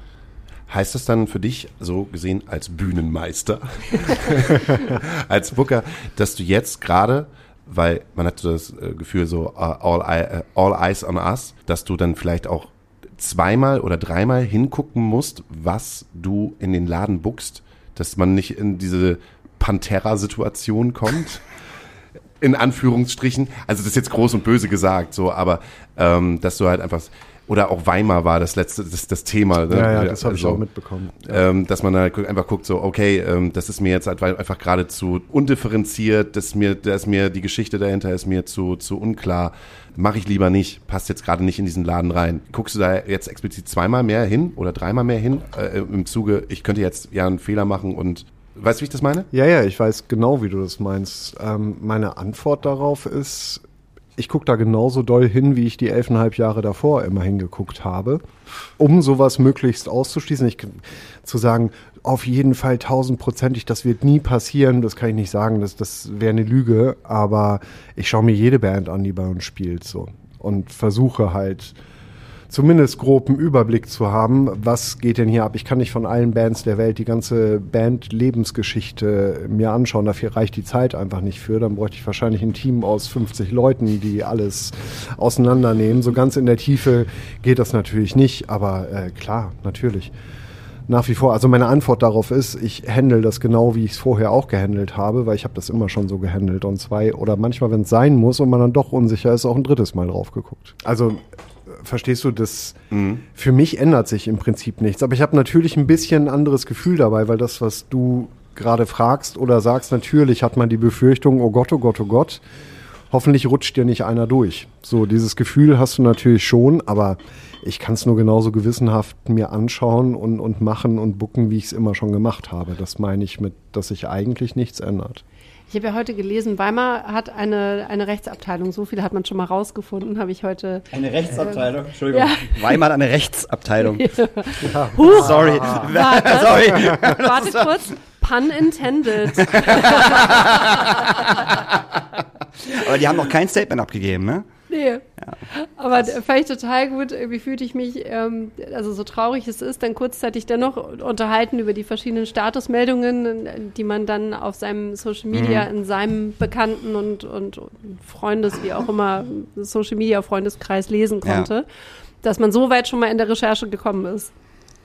Heißt das dann für dich, so gesehen als Bühnenmeister, als Booker, dass du jetzt gerade, weil man hat so das äh, Gefühl so uh, all, eye, uh, all eyes on us, dass du dann vielleicht auch zweimal oder dreimal hingucken musst, was du in den Laden buckst, dass man nicht in diese Pantera-Situation kommt? in Anführungsstrichen, also das ist jetzt groß und böse gesagt, so, aber ähm, dass du halt einfach oder auch Weimar war das letzte, das, das Thema. Ne? Ja, ja, das habe ich Also, auch mitbekommen. Ja. ähm, dass man gu- einfach guckt, so, okay, ähm, das ist mir jetzt halt einfach gerade zu undifferenziert, das ist mir, da ist mir die Geschichte dahinter ist mir zu, zu unklar. Mache ich lieber nicht, passt jetzt gerade nicht in diesen Laden rein. Guckst du da jetzt explizit zweimal mehr hin oder dreimal mehr hin äh, im Zuge, ich könnte jetzt ja einen Fehler machen und weißt du, wie ich das meine? Ja, ja, ich weiß genau, wie du das meinst. Ähm, meine Antwort darauf ist, ich gucke da genauso doll hin, wie ich die elfeinhalb Jahre davor immer hingeguckt habe, um sowas möglichst auszuschließen. Ich, zu sagen, auf jeden Fall tausendprozentig, das wird nie passieren, das kann ich nicht sagen, das, das wäre eine Lüge, aber ich schaue mir jede Band an, die bei uns spielt, so. Und versuche halt, zumindest groben Überblick zu haben, was geht denn hier ab. Ich kann nicht von allen Bands der Welt die ganze Band-Lebensgeschichte mir anschauen. Dafür reicht die Zeit einfach nicht für. Dann bräuchte ich wahrscheinlich ein Team aus 50 Leuten, die alles auseinandernehmen. So ganz in der Tiefe geht das natürlich nicht, aber äh, klar, natürlich. Nach wie vor, also meine Antwort darauf ist, ich handle das genau, wie ich es vorher auch gehandelt habe, weil ich habe das immer schon so gehandelt und zwei oder manchmal, wenn es sein muss und man dann doch unsicher ist, auch ein drittes Mal drauf geguckt. Also verstehst du, das für mich ändert sich im Prinzip nichts. Aber ich habe natürlich ein bisschen ein anderes Gefühl dabei, weil das, was du gerade fragst oder sagst, natürlich hat man die Befürchtung, oh Gott, oh Gott, oh Gott, hoffentlich rutscht dir nicht einer durch. So, dieses Gefühl hast du natürlich schon, aber ich kann es nur genauso gewissenhaft mir anschauen und, und machen und bucken, wie ich es immer schon gemacht habe. Das meine ich mit, dass sich eigentlich nichts ändert. Ich habe ja heute gelesen, Weimar hat eine, eine Rechtsabteilung. So viel hat man schon mal rausgefunden, habe ich heute. Eine Rechtsabteilung, Entschuldigung. Ja. Weimar hat eine Rechtsabteilung. Huch, Sorry. Warte. Sorry. warte kurz. Pun intended. Aber die haben noch kein Statement abgegeben, ne? Nee. Aber d- fand ich total gut. Irgendwie fühlte ich mich, ähm, also so traurig es ist, dann kurzzeitig dennoch unterhalten über die verschiedenen Statusmeldungen, die man dann auf seinem Social Media in seinem Bekannten und, und Freundes, wie auch immer, Social Media Freundeskreis lesen Ja. konnte. Dass man so weit schon mal in der Recherche gekommen ist.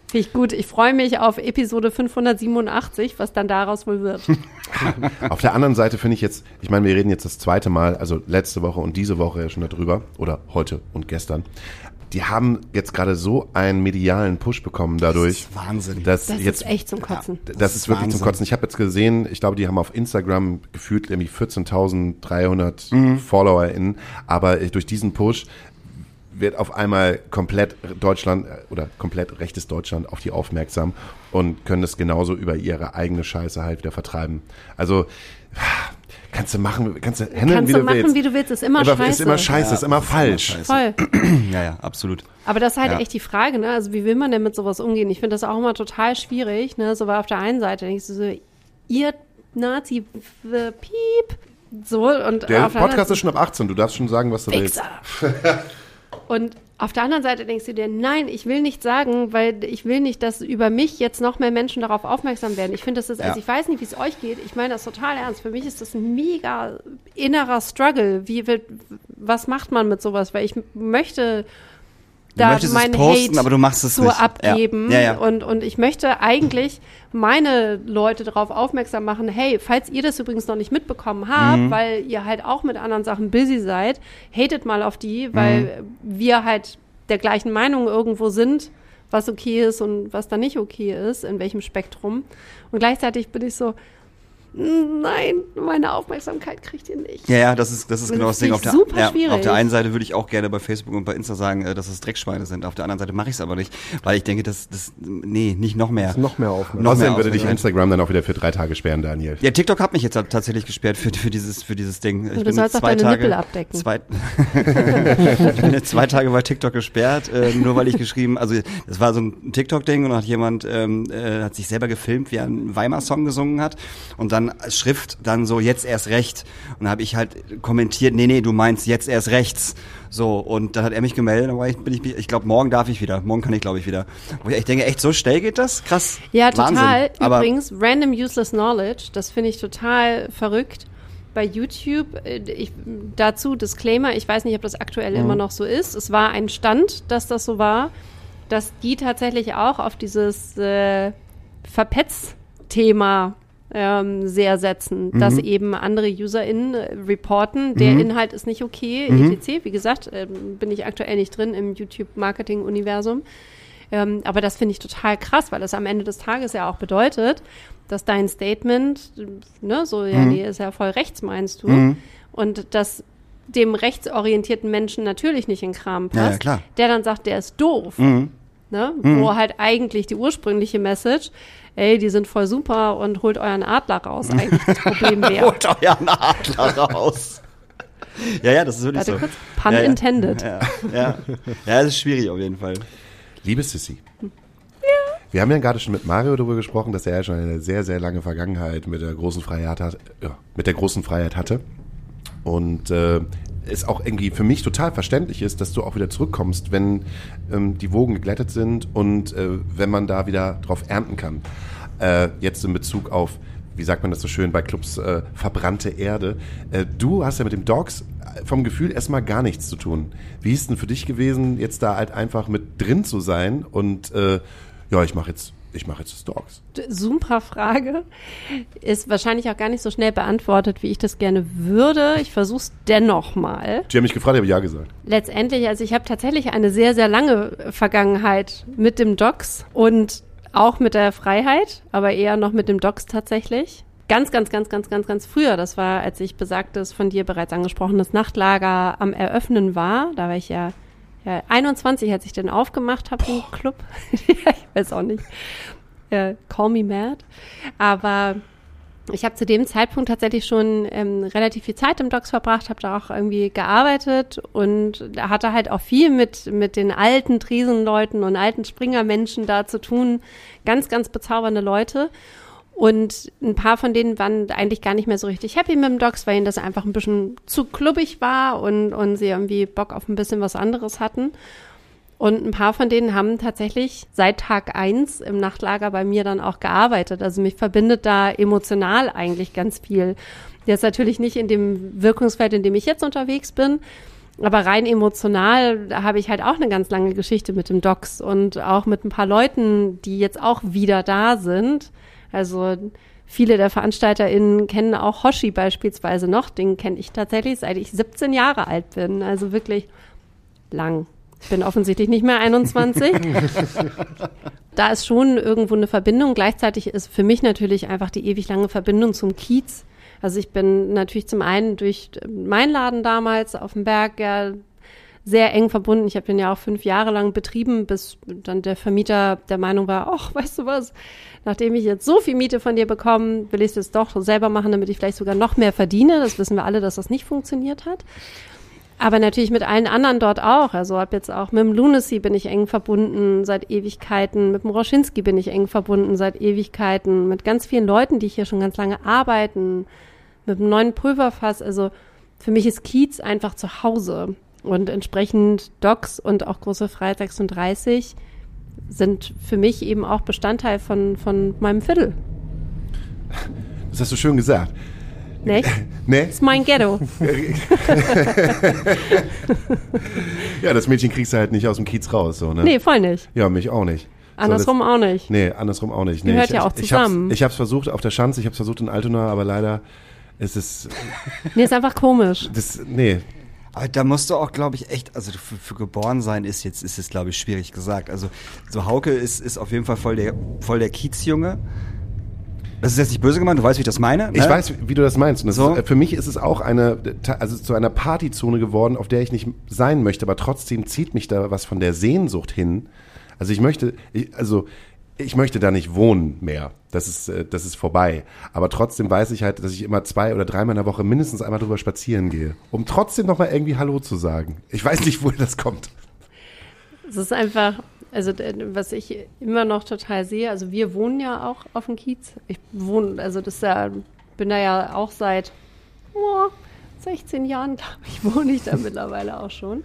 Finde ich gut. Ich freue mich auf Episode 587, was dann daraus wohl wird. Auf der anderen Seite finde ich jetzt, ich meine, wir reden jetzt das zweite Mal, also letzte Woche und diese Woche ja schon darüber, oder heute und gestern. Die haben jetzt gerade so einen medialen Push bekommen dadurch. Das ist Wahnsinn. Dass Das jetzt, ist echt zum Kotzen. Das, Das ist ist wirklich zum. Kotzen. Ich habe jetzt gesehen, ich glaube, die haben auf Instagram gefühlt irgendwie 14.300 FollowerInnen, aber durch diesen Push wird auf einmal komplett Deutschland äh, oder komplett rechtes Deutschland auf die aufmerksam und können das genauso über ihre eigene Scheiße halt wieder vertreiben. Also kannst du machen, kannst du handeln, Kannst wie du du machen, willst. wie du willst, ist immer Aber scheiße. Ist immer scheiße, ist immer falsch. Voll. Ja, ja, absolut. Aber das ist halt Ja. echt die Frage, ne? Also wie will man denn mit sowas umgehen? Ich finde das auch immer total schwierig, ne? So weil auf der einen Seite denkst du so, ihr Nazi, piep, so und Der Podcast ist schon ab 18, du darfst schon sagen, was du willst. Und auf der anderen Seite denkst du dir, nein, ich will nicht sagen, weil ich will nicht, dass über mich jetzt noch mehr Menschen darauf aufmerksam werden. Ich finde, das ist, also Ja. ich weiß nicht, wie es euch geht. Ich meine das total ernst. Für mich ist das ein mega innerer Struggle. Wie wird, was macht man mit sowas? Weil ich m- da möchtest es meinen posten, Hate aber du machst es so nicht. Ja. abgeben. Ja, ja. Und, und ich möchte eigentlich meine Leute darauf aufmerksam machen, hey, falls ihr das übrigens noch nicht mitbekommen habt, Mhm. weil ihr halt auch mit anderen Sachen busy seid, hatet mal auf die, weil Mhm. wir halt der gleichen Meinung irgendwo sind, was okay ist und was dann nicht okay ist, in welchem Spektrum. Und gleichzeitig bin ich so, nein, meine Aufmerksamkeit kriegt ihr nicht. Ja, ja, das ist, das ist Das genau das Ding. Auf der, super ja, schwierig. auf der einen Seite würde ich auch gerne bei Facebook und bei Insta sagen, äh, dass es Dreckschweine sind. Auf der anderen Seite mache ich es aber nicht, weil ich denke, das, das, nee, nicht noch mehr. Noch mehr Aufmerksamkeit. Noch Außerdem mehr würde dich. Instagram dann auch wieder für drei Tage sperren, Daniel. Ja, TikTok hat mich jetzt tatsächlich gesperrt für, für dieses, für dieses Ding. Ich du sollst auch deine Nippel abdecken. Zwei, ich bin jetzt zwei Tage bei TikTok gesperrt, äh, nur weil ich geschrieben, also das war so ein TikTok-Ding und dann hat jemand, ähm, äh, hat sich selber gefilmt, wie er einen Weimar-Song gesungen hat und dann als Schrift dann so jetzt erst recht und dann habe ich halt kommentiert, nee, nee, du meinst jetzt erst rechts. So, und dann hat er mich gemeldet, dann war ich, bin ich, ich glaube, morgen darf ich wieder, morgen kann ich glaube ich wieder. Wo ich denke, echt, so schnell geht das? Krass. Ja, total. Wahnsinn. Aber Übrigens, random useless knowledge, das finde ich total verrückt. Bei YouTube, äh, ich, dazu Disclaimer, ich weiß nicht, ob das aktuell Mhm. immer noch so ist. Es war ein Stand, dass das so war, dass die tatsächlich auch auf dieses äh, Verpetz-Thema ähm, sehr setzen, Mhm. dass eben andere UserInnen äh, reporten, der Inhalt ist nicht okay, Mhm. etc. Wie gesagt, ähm, bin ich aktuell nicht drin im YouTube-Marketing-Universum. Ähm, aber das finde ich total krass, weil das am Ende des Tages ja auch bedeutet, dass dein Statement, ne, so, Mhm. ja, nee, ist ja voll rechts, meinst du, und dass dem rechtsorientierten Menschen natürlich nicht in Kram passt, Ja, ja, der dann sagt, der ist doof. Mhm. Ne? Wo halt eigentlich die ursprüngliche Message, ey, die sind voll super und holt euren Adler raus, eigentlich das Problem wäre. Holt euren Adler raus. Ja, ja, das ist wirklich Warte so. kurz, pun ja, ja. intended. Ja, ja. ja, es ist schwierig auf jeden Fall. Liebe Sissy. Wir haben ja gerade schon mit Mario darüber gesprochen, dass er ja schon eine sehr, sehr lange Vergangenheit mit der großen Freiheit hat, ja, mit der großen Freiheit hatte. Und äh, es auch irgendwie für mich total verständlich ist, dass du auch wieder zurückkommst, wenn ähm, die Wogen geglättet sind und äh, wenn man da wieder drauf ernten kann. Äh, jetzt in Bezug auf, wie sagt man das so schön bei Clubs, äh, verbrannte Erde. Äh, du hast ja mit dem Dogs vom Gefühl erstmal gar nichts zu tun. Wie ist denn für dich gewesen, jetzt da halt einfach mit drin zu sein und äh, ja, ich mache jetzt, ich mache jetzt das Dogs. Super Frage. Ist wahrscheinlich auch gar nicht so schnell beantwortet, wie ich das gerne würde. Ich versuche es dennoch mal. Die haben mich gefragt, ich habe ja gesagt. Letztendlich, also ich habe tatsächlich eine sehr, sehr lange Vergangenheit mit dem Docs und auch mit der Freiheit, aber eher noch mit dem Docs tatsächlich. Ganz, ganz, ganz, ganz, ganz, ganz früher, das war, als ich besagtes, von dir bereits angesprochenes Nachtlager am Eröffnen war. Da war ich ja, ja 21, als ich den aufgemacht habe im Club. ja, ich weiß auch nicht. Äh, call me mad. Aber ich habe zu dem Zeitpunkt tatsächlich schon ähm, relativ viel Zeit im Docs verbracht, habe da auch irgendwie gearbeitet und hatte halt auch viel mit, mit den alten Tresenleuten und alten Springermenschen da zu tun. Ganz, ganz bezaubernde Leute. Und ein paar von denen waren eigentlich gar nicht mehr so richtig happy mit dem Docs, weil ihnen das einfach ein bisschen zu klubbig war und, und sie irgendwie Bock auf ein bisschen was anderes hatten. Und ein paar von denen haben tatsächlich seit Tag eins im Nachtlager bei mir dann auch gearbeitet. Also mich verbindet da emotional eigentlich ganz viel. Jetzt natürlich nicht in dem Wirkungsfeld, in dem ich jetzt unterwegs bin, aber rein emotional habe ich halt auch eine ganz lange Geschichte mit dem Docs und auch mit ein paar Leuten, die jetzt auch wieder da sind. Also viele der VeranstalterInnen kennen auch Hoshi beispielsweise noch. Den kenne ich tatsächlich, seit ich 17 Jahre alt bin. Also wirklich lang. Ich bin offensichtlich nicht mehr 21. da ist schon irgendwo eine Verbindung. Gleichzeitig ist für mich natürlich einfach die ewig lange Verbindung zum Kiez. Also ich bin natürlich zum einen durch meinen Laden damals auf dem Berg ja sehr eng verbunden. Ich habe den ja auch fünf Jahre lang betrieben, bis dann der Vermieter der Meinung war, ach, weißt du was, nachdem ich jetzt so viel Miete von dir bekomme, will ich es jetzt doch selber machen, damit ich vielleicht sogar noch mehr verdiene. Das wissen wir alle, dass das nicht funktioniert hat. Aber natürlich mit allen anderen dort auch. Also ab jetzt auch mit dem Lunacy bin ich eng verbunden seit Ewigkeiten. Mit dem Roschinski bin ich eng verbunden seit Ewigkeiten. Mit ganz vielen Leuten, die hier schon ganz lange arbeiten. Mit dem neuen Pulverfass. Also für mich ist Kiez einfach zu Hause. Und entsprechend Docs und auch Große Freiheit 36 sind für mich eben auch Bestandteil von, von meinem Viertel. Das hast du schön gesagt. Nicht? Ne? Das ist mein Ghetto. Ja, das Mädchen kriegst du halt nicht aus dem Kiez raus, so, ne? Nee, voll nicht. Ja, mich auch nicht. So, Andersrum das, auch nicht. Nee, andersrum auch nicht. Nee, Gehört ich, ja auch ich, zusammen. Ich hab's, ich hab's versucht auf der Schanze, ich hab's versucht in Altona, aber leider ist es, Nee, ist einfach komisch. das, nee. Aber da musst du auch, glaube ich, echt, also für, für geboren sein ist jetzt, ist es, glaube ich, schwierig gesagt. Also so Hauke ist, ist auf jeden Fall voll der, voll der Kiezjunge. Das ist jetzt nicht böse gemeint, du weißt, wie ich das meine. Ich ne? weiß, wie du das meinst. Das So. ist, äh, für mich ist es auch eine, also zu einer Partyzone geworden, auf der ich nicht sein möchte, aber trotzdem zieht mich da was von der Sehnsucht hin. Also ich möchte, ich, also ich möchte da nicht wohnen mehr. Das ist, äh, das ist vorbei. Aber trotzdem weiß ich halt, dass ich immer zwei oder dreimal in der Woche mindestens einmal drüber spazieren gehe, um trotzdem nochmal irgendwie Hallo zu sagen. Ich weiß nicht, woher das kommt. Es ist einfach, also was ich immer noch total sehe, also wir wohnen ja auch auf dem Kiez. Ich wohne, also das ja, bin da ja auch seit oh, 16 Jahren, glaube ich, wohne ich da mittlerweile auch schon.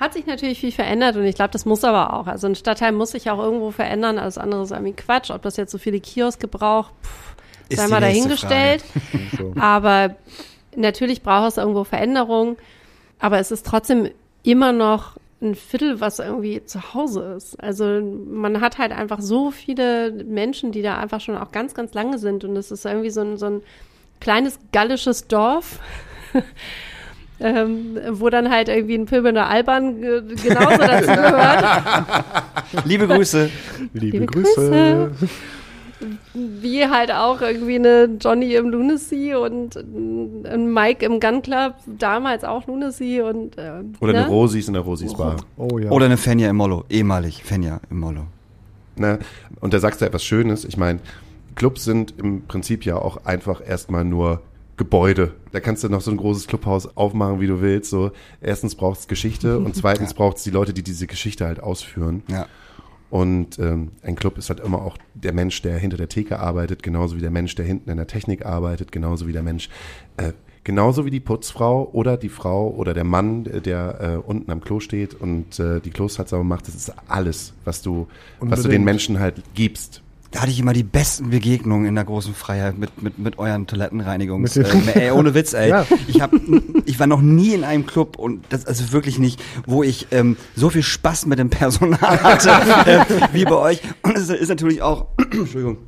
Hat sich natürlich viel verändert und ich glaube, das muss aber auch. Also ein Stadtteil muss sich auch irgendwo verändern, alles andere ist irgendwie Quatsch. Ob das jetzt so viele Kioske braucht, pff, Ist sei mal dahingestellt. So. Aber natürlich braucht es irgendwo Veränderung. Aber es ist trotzdem immer noch ein Viertel, was irgendwie zu Hause ist. Also man hat halt einfach so viele Menschen, die da einfach schon auch ganz, ganz lange sind. Und es ist irgendwie so ein, so ein kleines gallisches Dorf. Ähm, wo dann halt irgendwie ein pöbelnder Alban ge- genauso dazu gehört. Liebe Grüße. Liebe, Liebe Grüße. wie halt auch irgendwie eine Johnny im Lunacy und ein Mike im Gun Club, damals auch Lunacy und äh, Oder ne? eine Rosis in der Rosis Bar. Oh ja. Oder eine Fenja im Mollo. Ehemalig Fenja im Mollo. Ne? Und da sagst du etwas Schönes. Ich meine, Clubs sind im Prinzip ja auch einfach erstmal nur Gebäude. Da kannst du noch so ein großes Clubhaus aufmachen, wie du willst. So, erstens braucht es Geschichte und zweitens braucht es die Leute, die diese Geschichte halt ausführen. Ja. Und ähm, ein Club ist halt immer auch der Mensch, der hinter der Theke arbeitet, genauso wie der Mensch, der hinten in der Technik arbeitet, genauso wie der Mensch, äh, genauso wie die Putzfrau oder die Frau oder der Mann, der äh, unten am Klo steht und äh, die Klos halt sauber macht. Das ist alles, was du, was du den Unbedingt. Menschen halt gibst. Da hatte ich immer die besten Begegnungen in der großen Freiheit mit, mit, mit euren Toilettenreinigungs. Mit Äh, ey, ohne Witz, ey. Ja. Ich, hab, ich war noch nie in einem Club und das also wirklich nicht, wo ich ähm, so viel Spaß mit dem Personal hatte äh, wie bei euch. Und es ist natürlich auch, Entschuldigung,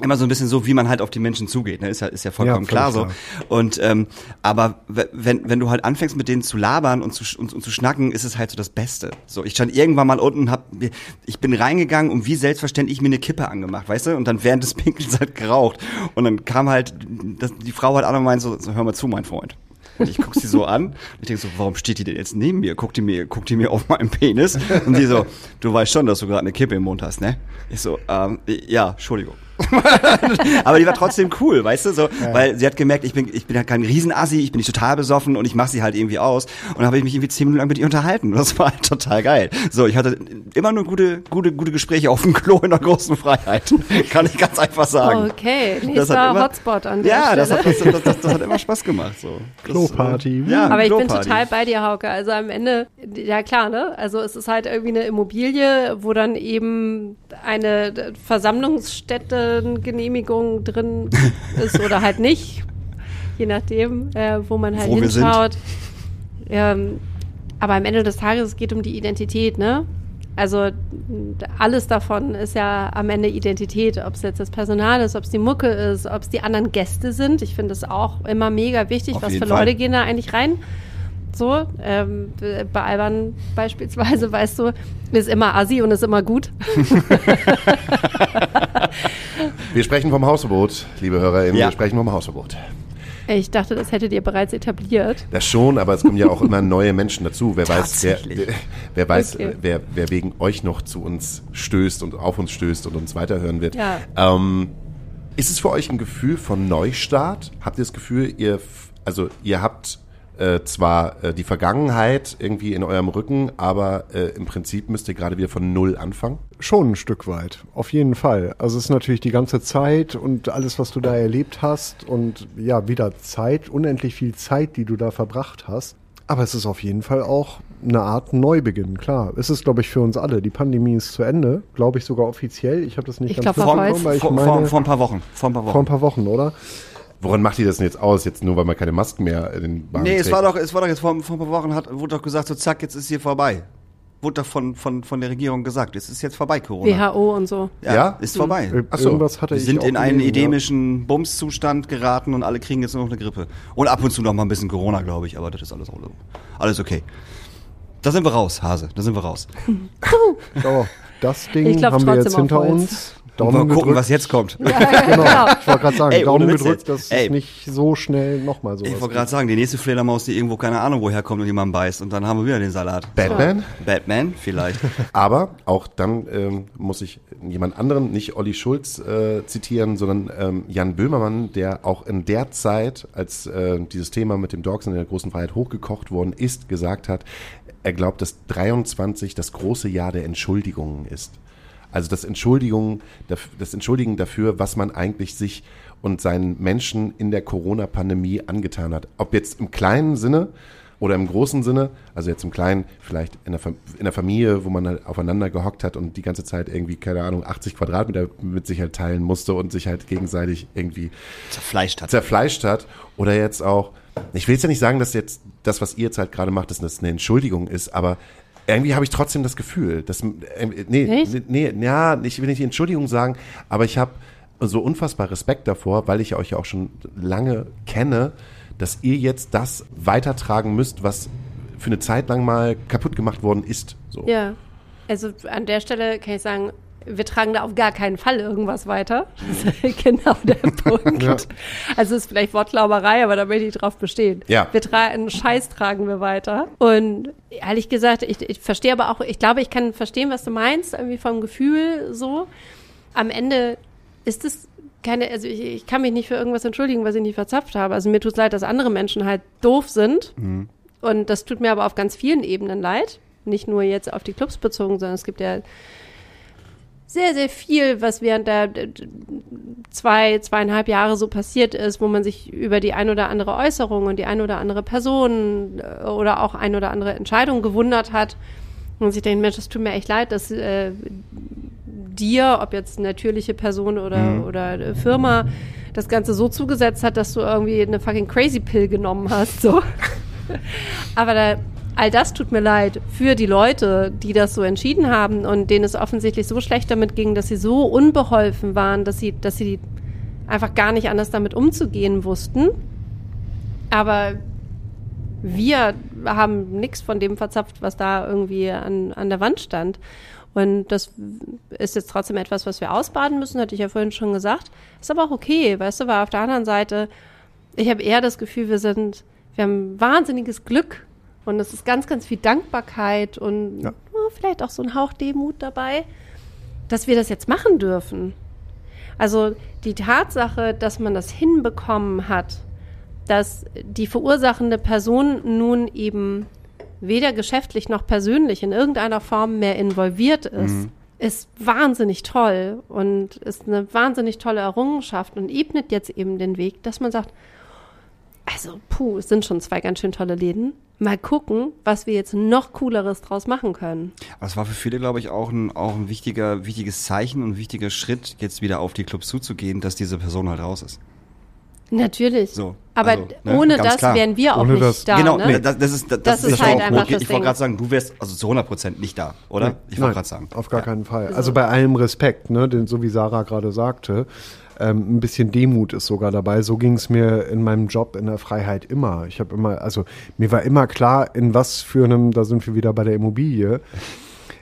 immer so ein bisschen so, wie man halt auf die Menschen zugeht. Ne? Ist ja, ist ja vollkommen Ja, klar so. Und ähm, aber wenn, wenn du halt anfängst mit denen zu labern und zu, und, und zu schnacken, ist es halt so das Beste. So, ich stand irgendwann mal unten, hab, ich bin reingegangen und wie selbstverständlich mir eine Kippe angemacht, weißt du? Und dann während des Pinkels halt geraucht. Und dann kam halt das, die Frau halt an und meinte so, so, hör mal zu, mein Freund. Und ich guck sie so an und ich denke so, warum steht die denn jetzt neben mir? Guckt die mir, guckt die mir auf meinen Penis? Und die so, du weißt schon, dass du gerade eine Kippe im Mund hast, ne? Ich so, ähm, ja, Entschuldigung. Aber die war trotzdem cool, weißt du, so, weil sie hat gemerkt, ich bin, ich bin halt kein Riesenassi, ich bin nicht total besoffen und ich mache sie halt irgendwie aus. Und dann habe ich mich irgendwie zehn Minuten lang mit ihr unterhalten. Und das war halt total geil. So, ich hatte immer nur gute, gute, gute Gespräche auf dem Klo in der großen Freiheit. Kann ich ganz einfach sagen. Okay, Das nächster immer- Hotspot an der Ja, Stelle. das hat, das, das, das, das hat immer Spaß gemacht. So. Das, Kloparty. äh, Ja, Aber ich bin total bei dir, Hauke. Also am Ende, ja klar, ne? Also es ist halt irgendwie eine Immobilie, wo dann eben eine Versammlungsstättengenehmigung drin ist oder halt nicht. Je nachdem, äh, wo man halt Wo hinschaut. Ähm, aber am Ende des Tages es geht um die Identität, ne? Also alles davon ist ja am Ende Identität, ob es jetzt das Personal ist, ob es die Mucke ist, ob es die anderen Gäste sind. Ich finde es auch immer mega wichtig, Auf was für Fall. Leute gehen da eigentlich rein. So, ähm, bei Alban beispielsweise, weißt du, ist immer assi und ist immer gut. Wir sprechen vom Hausverbot, liebe HörerInnen, Ja. wir sprechen vom Hausverbot. Ich dachte, das hättet ihr bereits etabliert. Das schon, aber es kommen ja auch immer neue Menschen dazu. Wer weiß, wer, wer, weiß, Okay. wer, wer wegen euch noch zu uns stößt und auf uns stößt und uns weiterhören wird. Ja. Ähm, ist es für euch ein Gefühl von Neustart? Habt ihr das Gefühl, ihr, also ihr habt äh, zwar äh, die Vergangenheit irgendwie in eurem Rücken, aber äh, im Prinzip müsst ihr gerade wieder von Null anfangen? Schon ein Stück weit, auf jeden Fall. Also es ist natürlich die ganze Zeit und alles, was du da erlebt hast und ja, wieder Zeit, unendlich viel Zeit, die du da verbracht hast. Aber es ist auf jeden Fall auch eine Art Neubeginn, klar. Es ist, glaube ich, für uns alle. Die Pandemie ist zu Ende, glaube ich sogar offiziell. Ich habe das nicht Ich ganz glaub, vor- mitbekommen, weil ich vor, meine, vor, vor ein paar Wochen. Vor ein paar Wochen. vor ein paar Wochen, oder? Woran macht ihr das denn jetzt aus? Jetzt nur, weil man keine Masken mehr in den Bahnen Nee, es trägt? war doch, es war doch jetzt vor, vor ein paar Wochen, hat, wurde doch gesagt, so zack, jetzt ist hier vorbei. Wurde doch von, von, von der Regierung gesagt, es ist jetzt vorbei, Corona. WHO und so. Ja? Ist vorbei. Äh, Ach so. Irgendwas hatte Wir ich sind auch in einen gelesen, ja. edemischen Bumszustand geraten und alle kriegen jetzt nur noch eine Grippe. Und ab und zu noch mal ein bisschen Corona, glaube ich, aber das ist alles, alles okay. Da sind wir raus, Hase, da sind wir raus. So, das Ding Ich klopf haben wir trotzdem jetzt auf hinter Holz. uns. Daumen Mal gucken, gedrückt. was jetzt kommt. Genau, ich wollte gerade sagen, Ey, ohne Daumen gedrückt, dass Ey. es nicht so schnell nochmal so Ich wollte gerade sagen, die nächste Fledermaus, die irgendwo keine Ahnung woher kommt und jemand beißt und dann haben wir wieder den Salat. Batman? Batman vielleicht. Aber auch dann ähm, muss ich jemand anderen, nicht Olli Schulz äh, zitieren, sondern ähm, Jan Böhmermann, der auch in der Zeit, als äh, dieses Thema mit dem Dogs in der großen Freiheit hochgekocht worden ist, gesagt hat, er glaubt, dass 23 das große Jahr der Entschuldigungen ist. Also das Entschuldigung, das Entschuldigen dafür, was man eigentlich sich und seinen Menschen in der Corona-Pandemie angetan hat. Ob jetzt im kleinen Sinne oder im großen Sinne, also jetzt im Kleinen, vielleicht in der, Fam- in der Familie, wo man halt aufeinander gehockt hat und die ganze Zeit irgendwie, keine Ahnung, 80 Quadratmeter mit sich halt teilen musste und sich halt gegenseitig irgendwie Zerfleischt hat. zerfleischt hat. Oder jetzt auch, ich will jetzt ja nicht sagen, dass jetzt das, was ihr jetzt halt gerade macht, dass das eine Entschuldigung ist, aber irgendwie habe ich trotzdem das Gefühl, dass, äh, nee, Echt? nee, ja, ich will nicht die Entschuldigung sagen, aber ich habe so unfassbar Respekt davor, weil ich euch ja auch schon lange kenne, dass ihr jetzt das weitertragen müsst, was für eine Zeit lang mal kaputt gemacht worden ist. So. Ja. Also an der Stelle kann ich sagen, wir tragen da auf gar keinen Fall irgendwas weiter. Das ist genau der Punkt. Ja. Also ist vielleicht Wortglauberei, aber da möchte ich drauf bestehen. Ja. Wir tragen einen Scheiß tragen wir weiter. Und ehrlich gesagt, ich, ich verstehe aber auch, ich glaube, ich kann verstehen, was du meinst, irgendwie vom Gefühl so. Am Ende ist es keine, also ich, ich kann mich nicht für irgendwas entschuldigen, was ich nicht verzapft habe. Also mir tut es leid, dass andere Menschen halt doof sind. Und das tut mir aber auf ganz vielen Ebenen leid. Nicht nur jetzt auf die Clubs bezogen, sondern es gibt ja sehr, sehr viel, was während der zwei, zweieinhalb Jahre so passiert ist, wo man sich über die ein oder andere Äußerung und die ein oder andere Person äh, oder auch ein oder andere Entscheidung gewundert hat. Und sich denkt, Mensch, das tut mir echt leid, dass äh, dir, ob jetzt natürliche Person oder, oder äh, Firma, das Ganze so zugesetzt hat, dass du irgendwie eine fucking Crazy Pill genommen hast. So. Aber da, all das tut mir leid für die Leute, die das so entschieden haben und denen es offensichtlich so schlecht damit ging, dass sie so unbeholfen waren, dass sie, dass sie einfach gar nicht anders damit umzugehen wussten. Aber wir haben nichts von dem verzapft, was da irgendwie an, an der Wand stand. Und das ist jetzt trotzdem etwas, was wir ausbaden müssen, hatte ich ja vorhin schon gesagt. Ist aber auch okay, weißt du, weil auf der anderen Seite, ich habe eher das Gefühl, wir sind, wir haben wahnsinniges Glück und es ist ganz, ganz viel Dankbarkeit und Ja. oh, vielleicht auch so ein Hauch Demut dabei, dass wir das jetzt machen dürfen. Also die Tatsache, dass man das hinbekommen hat, dass die verursachende Person nun eben weder geschäftlich noch persönlich in irgendeiner Form mehr involviert ist, ist wahnsinnig toll und ist eine wahnsinnig tolle Errungenschaft und ebnet jetzt eben den Weg, dass man sagt, also puh, es sind schon zwei ganz schön tolle Läden. Mal gucken, was wir jetzt noch cooleres draus machen können. Aber es war für viele, glaube ich, auch ein, auch ein wichtiger, wichtiges Zeichen und ein wichtiger Schritt, jetzt wieder auf die Clubs zuzugehen, dass diese Person halt raus ist. Natürlich. So, Aber also, ne, ohne das klar. wären wir auch Ohne nicht das- da. genau, ne? das, das ist, das, Das ist war halt einfach okay. das Ich wollte gerade sagen, du wärst also zu 100 Prozent nicht da, oder? Ich wollte gerade sagen. Auf gar Ja. keinen Fall. Also bei allem Respekt, ne, denn so wie Sarah gerade sagte, ähm, ein bisschen Demut ist sogar dabei. So ging es mir in meinem Job in der Freiheit immer. Ich habe immer, also mir war immer klar, in was für einem, da sind wir wieder bei der Immobilie,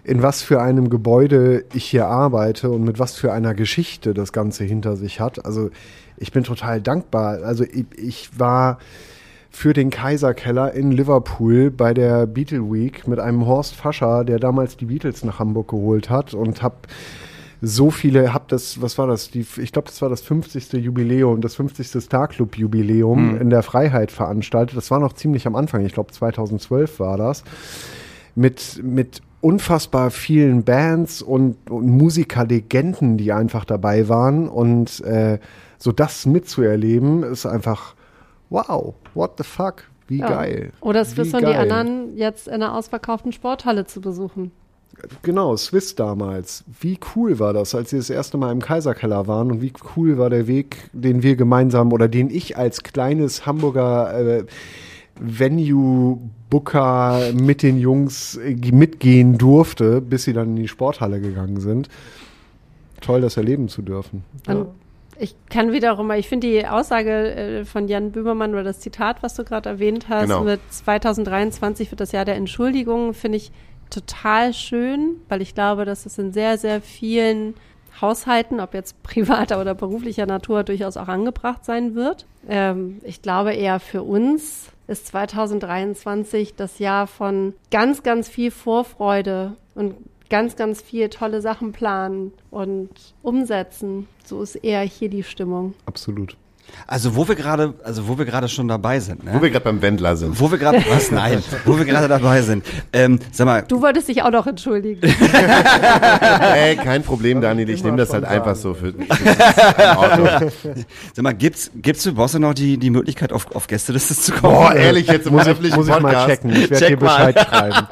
in was für einem Gebäude ich hier arbeite und mit was für einer Geschichte das Ganze hinter sich hat. Also ich bin total dankbar. Also ich, ich war für den Kaiserkeller in Liverpool bei der Beatle Week mit einem Horst Fascher, der damals die Beatles nach Hamburg geholt hat und habe so viele, hab das, was war das? Die, ich glaube, das war das 50. Jubiläum, das 50. Star Club Jubiläum in der Freiheit veranstaltet. Das war noch ziemlich am Anfang, ich glaube 2012 war das. Mit, mit unfassbar vielen Bands und, und Musikerlegenden, die einfach dabei waren. Und äh, so das mitzuerleben, ist einfach wow, what the fuck, wie Ja. geil. Oder es wissen die anderen, jetzt in einer ausverkauften Sporthalle zu besuchen. Genau, Swiss damals. Wie cool war das, als sie das erste Mal im Kaiserkeller waren und wie cool war der Weg, den wir gemeinsam oder den ich als kleines Hamburger äh, Venue-Booker mit den Jungs äh, mitgehen durfte, bis sie dann in die Sporthalle gegangen sind. Toll, das erleben zu dürfen. Und ich kann wiederum, ich finde die Aussage äh, von Jan Böhmermann oder das Zitat, was du gerade erwähnt hast, Genau. mit 2023 wird das Jahr der Entschuldigung, finde ich total schön, weil ich glaube, dass es in sehr, sehr vielen Haushalten, ob jetzt privater oder beruflicher Natur, durchaus auch angebracht sein wird. Ähm, ich glaube eher für uns ist 2023 das Jahr von ganz, ganz viel Vorfreude und ganz, ganz viel tolle Sachen planen und umsetzen. So ist eher hier die Stimmung. Absolut. Also wo wir gerade, also wo wir gerade schon dabei sind, ne? Wo wir gerade beim Wendler sind. Wo wir gerade, was? Nein, wo wir gerade dabei sind. Ähm, sag mal, Du wolltest dich auch noch entschuldigen. Ey, kein Problem, Daniel. Ich nehme das halt einfach so für. Sag mal, gibt's, gibt's für Bosse noch die, die Möglichkeit, auf, auf Gästeliste zu kommen? Boah, ehrlich, jetzt im Muss ich, muss ich mal checken. Ich werde Check dir Bescheid schreiben.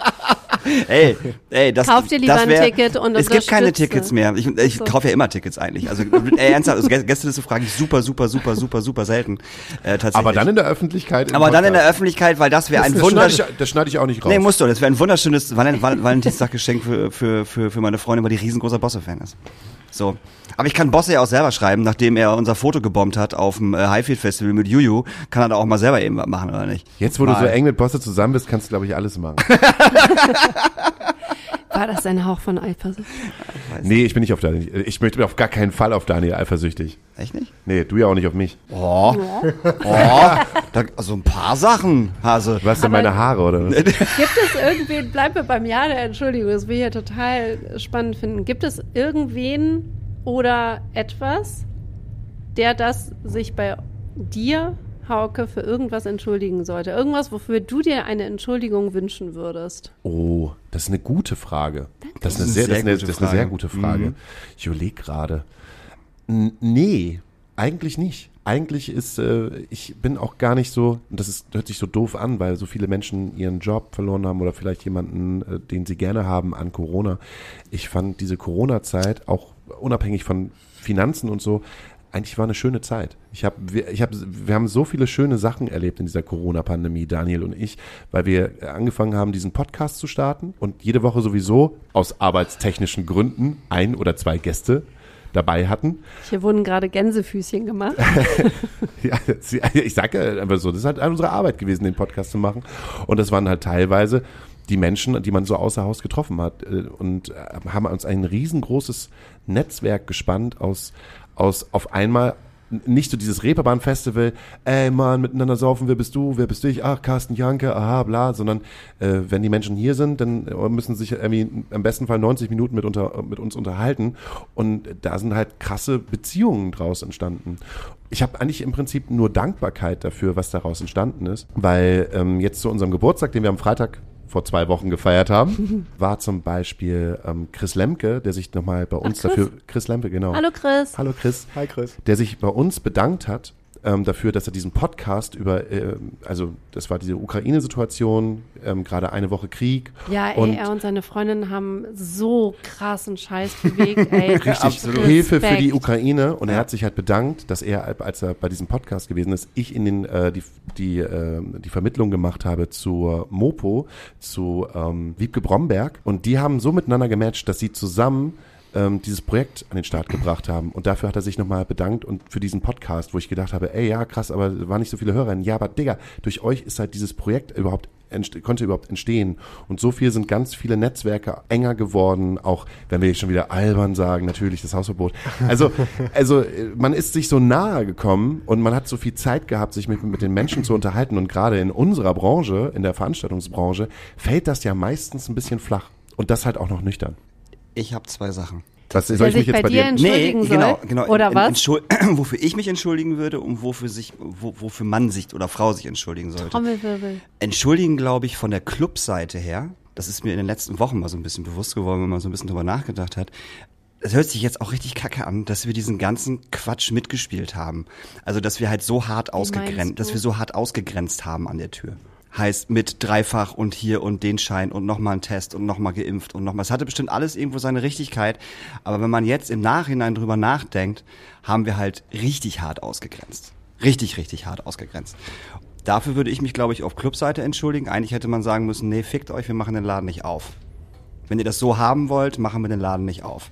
Ey, ey, das, Kauf dir lieber das ein wär, Ticket und Es gibt keine. Tickets mehr. Ich, ich So. kaufe ja immer Tickets eigentlich. Also ey, ernsthaft, also Gä- Gästeliste frage ich super, super, super, super, super selten. Äh, tatsächlich. Aber dann in der Öffentlichkeit. Aber dann in der Podcast. Öffentlichkeit, weil das wäre ein Das wunderschönes. ich, das schneide ich auch nicht raus. Nee, musst du. Das wäre ein wunderschönes Val Val Valentinstaggeschenk für, für, für, für meine Freundin, weil die riesengroßer Bosse-Fan ist. So. Aber ich kann Bosse ja auch selber schreiben, nachdem er unser Foto gebombt hat auf dem äh, Highfield Festival mit Juju, kann er da auch mal selber eben was machen, oder nicht? Jetzt, wo du so Mal. eng mit Bosse zusammen bist, kannst du, glaube ich, alles machen. War das ein Hauch von Eifersucht? nee, ich bin nicht auf Daniel. Ich möchte auf gar keinen Fall auf Daniel eifersüchtig. Echt nicht? Nee, du ja auch nicht auf mich. Oh. Oh. Da, also ein paar Sachen, Hase. Was denn meine Haare, oder was? Gibt es irgendwen, bleiben wir beim Jahr der Entschuldigung, das will ich ja total spannend finden. Gibt es irgendwen oder etwas, der das sich bei dir, Hauke, für irgendwas entschuldigen sollte? Irgendwas, wofür du dir eine Entschuldigung wünschen würdest? Oh, das ist eine gute Frage. Das ist eine Das ist sehr, eine das ist eine, sehr das ist gute sehr Frage. gute Frage. Mhm. Ich überlege gerade. Nee, eigentlich nicht. Eigentlich ist, äh, ich bin auch gar nicht so, und das ist, hört sich so doof an, weil so viele Menschen ihren Job verloren haben oder vielleicht jemanden, äh, den sie gerne haben an Corona. Ich fand diese Corona-Zeit, auch unabhängig von Finanzen und so, eigentlich war eine schöne Zeit. Ich habe, wir, ich hab, wir haben so viele schöne Sachen erlebt in dieser Corona-Pandemie, Daniel und ich, weil wir angefangen haben, diesen Podcast zu starten und jede Woche sowieso aus arbeitstechnischen Gründen ein oder zwei Gäste dabei hatten. Hier wurden gerade Gänsefüßchen gemacht. Ja, ich sage ja einfach so, das ist halt unsere Arbeit gewesen, den Podcast zu machen. Und das waren halt teilweise die Menschen, die man so außer Haus getroffen hat äh, und äh, haben uns ein riesengroßes Netzwerk gespannt aus, aus auf einmal nicht so dieses Reeperbahn-Festival, ey Mann, miteinander saufen, wer bist du, wer bist ich, ach, Carsten Janke, aha, bla, sondern äh, wenn die Menschen hier sind, dann äh, müssen sie sich irgendwie im besten Fall 90 Minuten mit, unter, mit uns unterhalten und da sind halt krasse Beziehungen draus entstanden. Ich habe eigentlich im Prinzip nur Dankbarkeit dafür, was daraus entstanden ist, weil ähm, jetzt zu unserem Geburtstag, den wir am Freitag vor zwei Wochen gefeiert haben, war zum Beispiel ähm, Chris Lemke, der sich nochmal bei uns Chris. dafür, Chris Lemke, genau. Hallo Chris. Hallo Chris Hi Chris. der sich bei uns bedankt hat ähm, dafür, dass er diesen Podcast über, äh, also das war diese Ukraine-Situation, ähm, gerade eine Woche Krieg. Ja, ey, und er und seine Freundin haben so krassen Scheiß bewegt, ey. richtig Respekt. Hilfe für die Ukraine und er hat sich halt bedankt, dass er, als er bei diesem Podcast gewesen ist, ich in den äh, die die äh, die Vermittlung gemacht habe zur Mopo, zu ähm, Wiebke Bromberg und die haben so miteinander gematcht, dass sie zusammen ähm, dieses Projekt an den Start gebracht haben und dafür hat er sich nochmal bedankt und für diesen Podcast, wo ich gedacht habe, ey ja krass, aber waren nicht so viele Hörer. Ja, aber Digga, durch euch ist halt dieses Projekt überhaupt konnte überhaupt entstehen. Und so viel sind ganz viele Netzwerke enger geworden, auch wenn wir jetzt schon wieder albern sagen, natürlich das Hausverbot. Also, also äh, man ist sich so nahe gekommen und man hat so viel Zeit gehabt, sich mit, mit den Menschen zu unterhalten. Und gerade in unserer Branche, in der Veranstaltungsbranche, fällt das ja meistens ein bisschen flach. Und das halt auch noch nüchtern. Ich habe zwei Sachen. Was soll ich mich jetzt bei bei dir entschuldigen soll? genau, genau. Oder En- was? Entschuld wofür ich mich entschuldigen würde und wofür sich, wo, wofür Mann sich oder Frau sich entschuldigen sollte. Trommelwirbel. Entschuldigen, glaube ich, von der Clubseite her. Das ist mir in den letzten Wochen mal so ein bisschen bewusst geworden, wenn man so ein bisschen drüber nachgedacht hat. Es hört sich jetzt auch richtig kacke an, dass wir diesen ganzen Quatsch mitgespielt haben. Also, dass wir halt so hart ausgegrenzt, dass wir so hart ausgegrenzt haben an der Tür. Heißt mit dreifach und hier und den Schein und nochmal ein Test und nochmal geimpft und nochmal. Es hatte bestimmt alles irgendwo seine Richtigkeit. Aber wenn man jetzt im Nachhinein drüber nachdenkt, haben wir halt richtig hart ausgegrenzt. Richtig, richtig hart ausgegrenzt. Dafür würde ich mich, glaube ich, auf Clubseite entschuldigen. Eigentlich hätte man sagen müssen, nee, fickt euch, wir machen den Laden nicht auf. Wenn ihr das so haben wollt, machen wir den Laden nicht auf.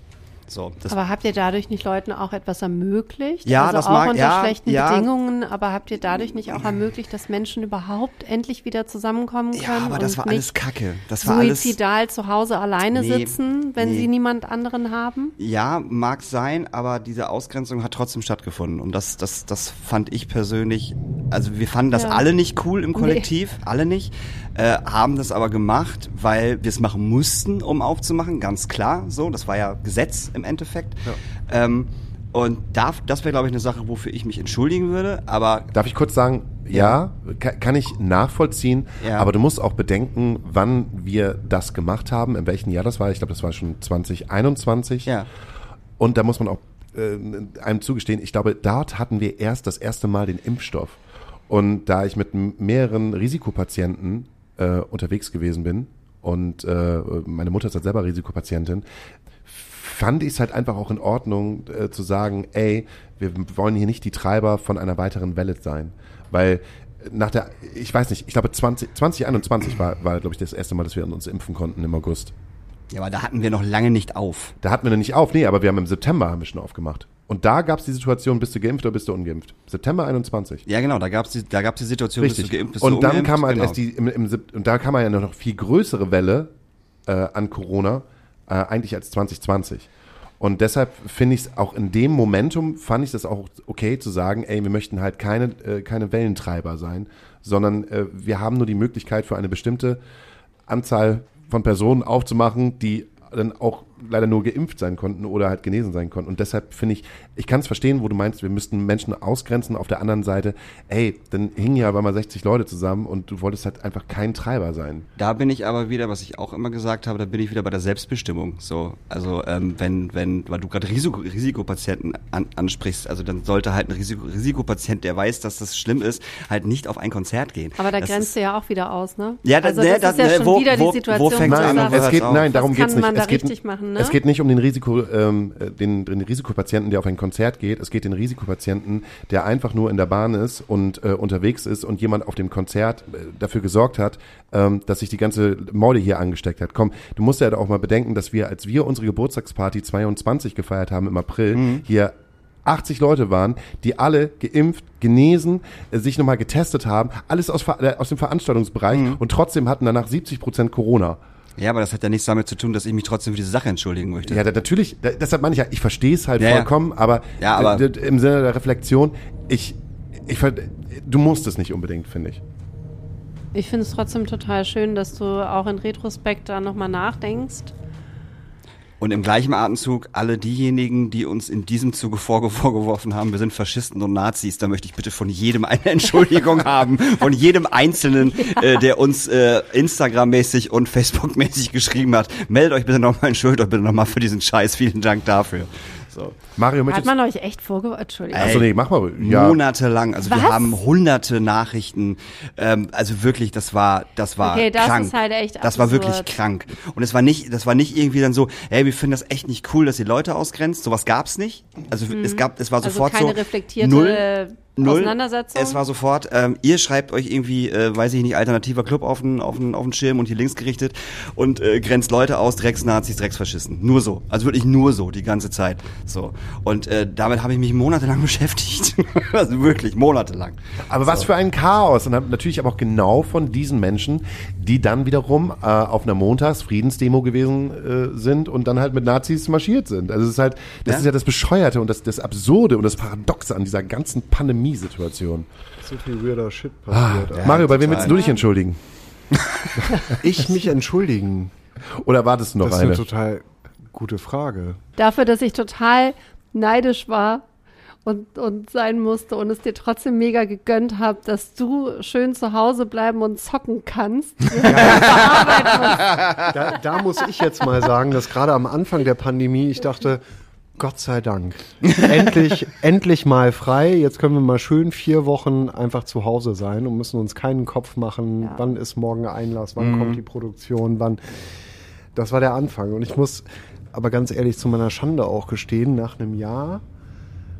So, Aber habt ihr dadurch nicht Leuten auch etwas ermöglicht? Ja, also das auch mag- unter ja, schlechten ja. Bedingungen, aber habt ihr dadurch nicht auch ermöglicht, dass Menschen überhaupt endlich wieder zusammenkommen können? ja, aber das war alles Kacke. Das war alles. suizidal zu Hause alleine Nee, sitzen, wenn nee. sie niemand anderen haben? Ja, mag sein, aber diese Ausgrenzung hat trotzdem stattgefunden. Und das, das, das fand ich persönlich, also wir fanden das Ja. alle nicht cool im Kollektiv, alle nicht, äh, haben das aber gemacht, weil wir es machen mussten, um aufzumachen, ganz klar, so, das war ja Gesetz im Endeffekt. Ähm, und da, das wäre, glaube ich, eine Sache, wofür ich mich entschuldigen würde, aber Darf ich kurz sagen, ja, ka- kann ich nachvollziehen, Ja. aber du musst auch bedenken, wann wir das gemacht haben, in welchem Jahr das war. Ich glaube, das war schon 2021. ja. Und da muss man auch äh, einem zugestehen, ich glaube, dort hatten wir erst das erste Mal den Impfstoff. Und da ich mit mehreren Risikopatienten äh, unterwegs gewesen bin und äh, meine Mutter ist halt selber Risikopatientin, fand ich es halt einfach auch in Ordnung äh, zu sagen, ey, wir wollen hier nicht die Treiber von einer weiteren Welle sein. Weil nach der, ich weiß nicht, ich glaube 20, 2021 war, war glaube ich, das erste Mal, dass wir uns impfen konnten im August. Ja, aber da hatten wir noch lange nicht auf. Da hatten wir noch nicht auf, nee, aber wir haben im September haben wir schon aufgemacht. Und da gab es die Situation, bist du geimpft oder bist du ungeimpft? September 21. Ja, genau, da gab's die, da gab's die Situation, bist Richtig. du geimpft, bist und du dann ungeimpft, kam halt genau. erst die, im, im, und da kam ja noch viel größere Welle äh, an Corona, äh, eigentlich als 2020. Und deshalb finde ich es auch in dem Momentum, fand ich das auch okay zu sagen, ey, wir möchten halt keine, äh, keine Wellentreiber sein, sondern äh, wir haben nur die Möglichkeit für eine bestimmte Anzahl von Personen aufzumachen, die dann auch leider nur geimpft sein konnten oder halt genesen sein konnten. Und deshalb finde ich, ich kann es verstehen, wo du meinst, wir müssten Menschen ausgrenzen. Auf der anderen Seite, ey, dann hingen ja aber mal 60 Leute zusammen und du wolltest halt einfach kein Treiber sein. Da bin ich aber wieder, was ich auch immer gesagt habe, da bin ich wieder bei der Selbstbestimmung. So, also ähm, wenn, wenn, weil du gerade Risiko, Risikopatienten an, ansprichst, also dann sollte halt ein Risiko, Risikopatient, der weiß, dass das schlimm ist, halt nicht auf ein Konzert gehen. Aber da das grenzt ist, du ja auch wieder aus, ne? Ja, da- also ne, das da- ist ja ne, schon wo- wieder wo- die Situation, wo fängt du an wo es geht, nein, darum Was geht's kann nicht. man da es geht, richtig machen, ne? Es geht nicht um den Risiko, ähm, äh, den, den Risikopatienten, der auf ein Konzert geht. Es geht den Risikopatienten, der einfach nur in der Bahn ist und äh, unterwegs ist und jemand auf dem Konzert äh, dafür gesorgt hat, ähm, dass sich die ganze Morde hier angesteckt hat. Komm, du musst ja auch mal bedenken, dass wir, als wir unsere Geburtstagsparty 22 gefeiert haben im April, Mhm. hier 80 Leute waren, die alle geimpft, genesen, äh, sich nochmal getestet haben, alles aus, äh, aus dem Veranstaltungsbereich Mhm. und trotzdem hatten danach 70 Prozent Corona. Ja, aber das hat ja nichts damit zu tun, dass ich mich trotzdem für diese Sache entschuldigen möchte. Ja, da, natürlich, da, deshalb meine ich ja, ich verstehe es halt Ja, ja. vollkommen, aber, Ja, aber- d- d- im Sinne der Reflexion, ich, ich, ver- du musst es nicht unbedingt, finde ich. Ich finde es trotzdem total schön, dass du auch in Retrospekt da nochmal nachdenkst. Und im gleichen Atemzug alle diejenigen, die uns in diesem Zuge vorge vorgeworfen haben, wir sind Faschisten und Nazis, da möchte ich bitte von jedem eine Entschuldigung haben, von jedem Einzelnen, äh, der uns äh, Instagram-mäßig und Facebook-mäßig geschrieben hat. Meldet euch bitte nochmal, entschuldigt euch bitte nochmal für diesen Scheiß. Vielen Dank dafür. So. Mario, Hat man euch echt vorgeworfen? Entschuldigung. Achso, nee, mach mal. Ja. Monatelang, also wir Was? haben hunderte Nachrichten, ähm, also wirklich, das war, das war Okay, das krank. ist halt echt Das war wirklich krank. Und es war nicht, das war nicht irgendwie dann so, hey, wir finden das echt nicht cool, dass ihr Leute ausgrenzt. Sowas gab's nicht. Also es gab, es war Also sofort keine so reflektierte null, null. Auseinandersetzung? Es war sofort, ähm, ihr schreibt euch irgendwie, äh, weiß ich nicht, alternativer Club auf den, auf den, auf den Schirm und hier links gerichtet und äh, grenzt Leute aus, Drecksnazis, Drecksfaschisten. Nur so. Also wirklich nur so, die ganze Zeit. So. Und äh, damit habe ich mich monatelang beschäftigt. also wirklich, monatelang. Aber was für ein Chaos. Und natürlich aber auch genau von diesen Menschen, die dann wiederum äh, auf einer Montagsfriedensdemo gewesen äh, sind und dann halt mit Nazis marschiert sind. Also es ist halt, das Ja. ist ja das Bescheuerte und das, das Absurde und das Paradoxe an dieser ganzen Pandemiesituation. So viel weirder Shit passiert. Ja, Mario, bei wem willst du dich entschuldigen? Ich mich entschuldigen. Oder wartest du noch Das ist eine? eine total gute Frage. Dafür, dass ich total neidisch war und, und sein musste und es dir trotzdem mega gegönnt habe, dass du schön zu Hause bleiben und zocken kannst. Da, da muss ich jetzt mal sagen, dass gerade am Anfang der Pandemie ich dachte, Gott sei Dank, endlich, endlich mal frei. Jetzt können wir mal schön vier Wochen einfach zu Hause sein und müssen uns keinen Kopf machen, Ja. wann ist morgen Einlass, wann kommt die Produktion, wann. Das war der Anfang. Und ich muss aber ganz ehrlich zu meiner Schande auch gestehen, nach einem Jahr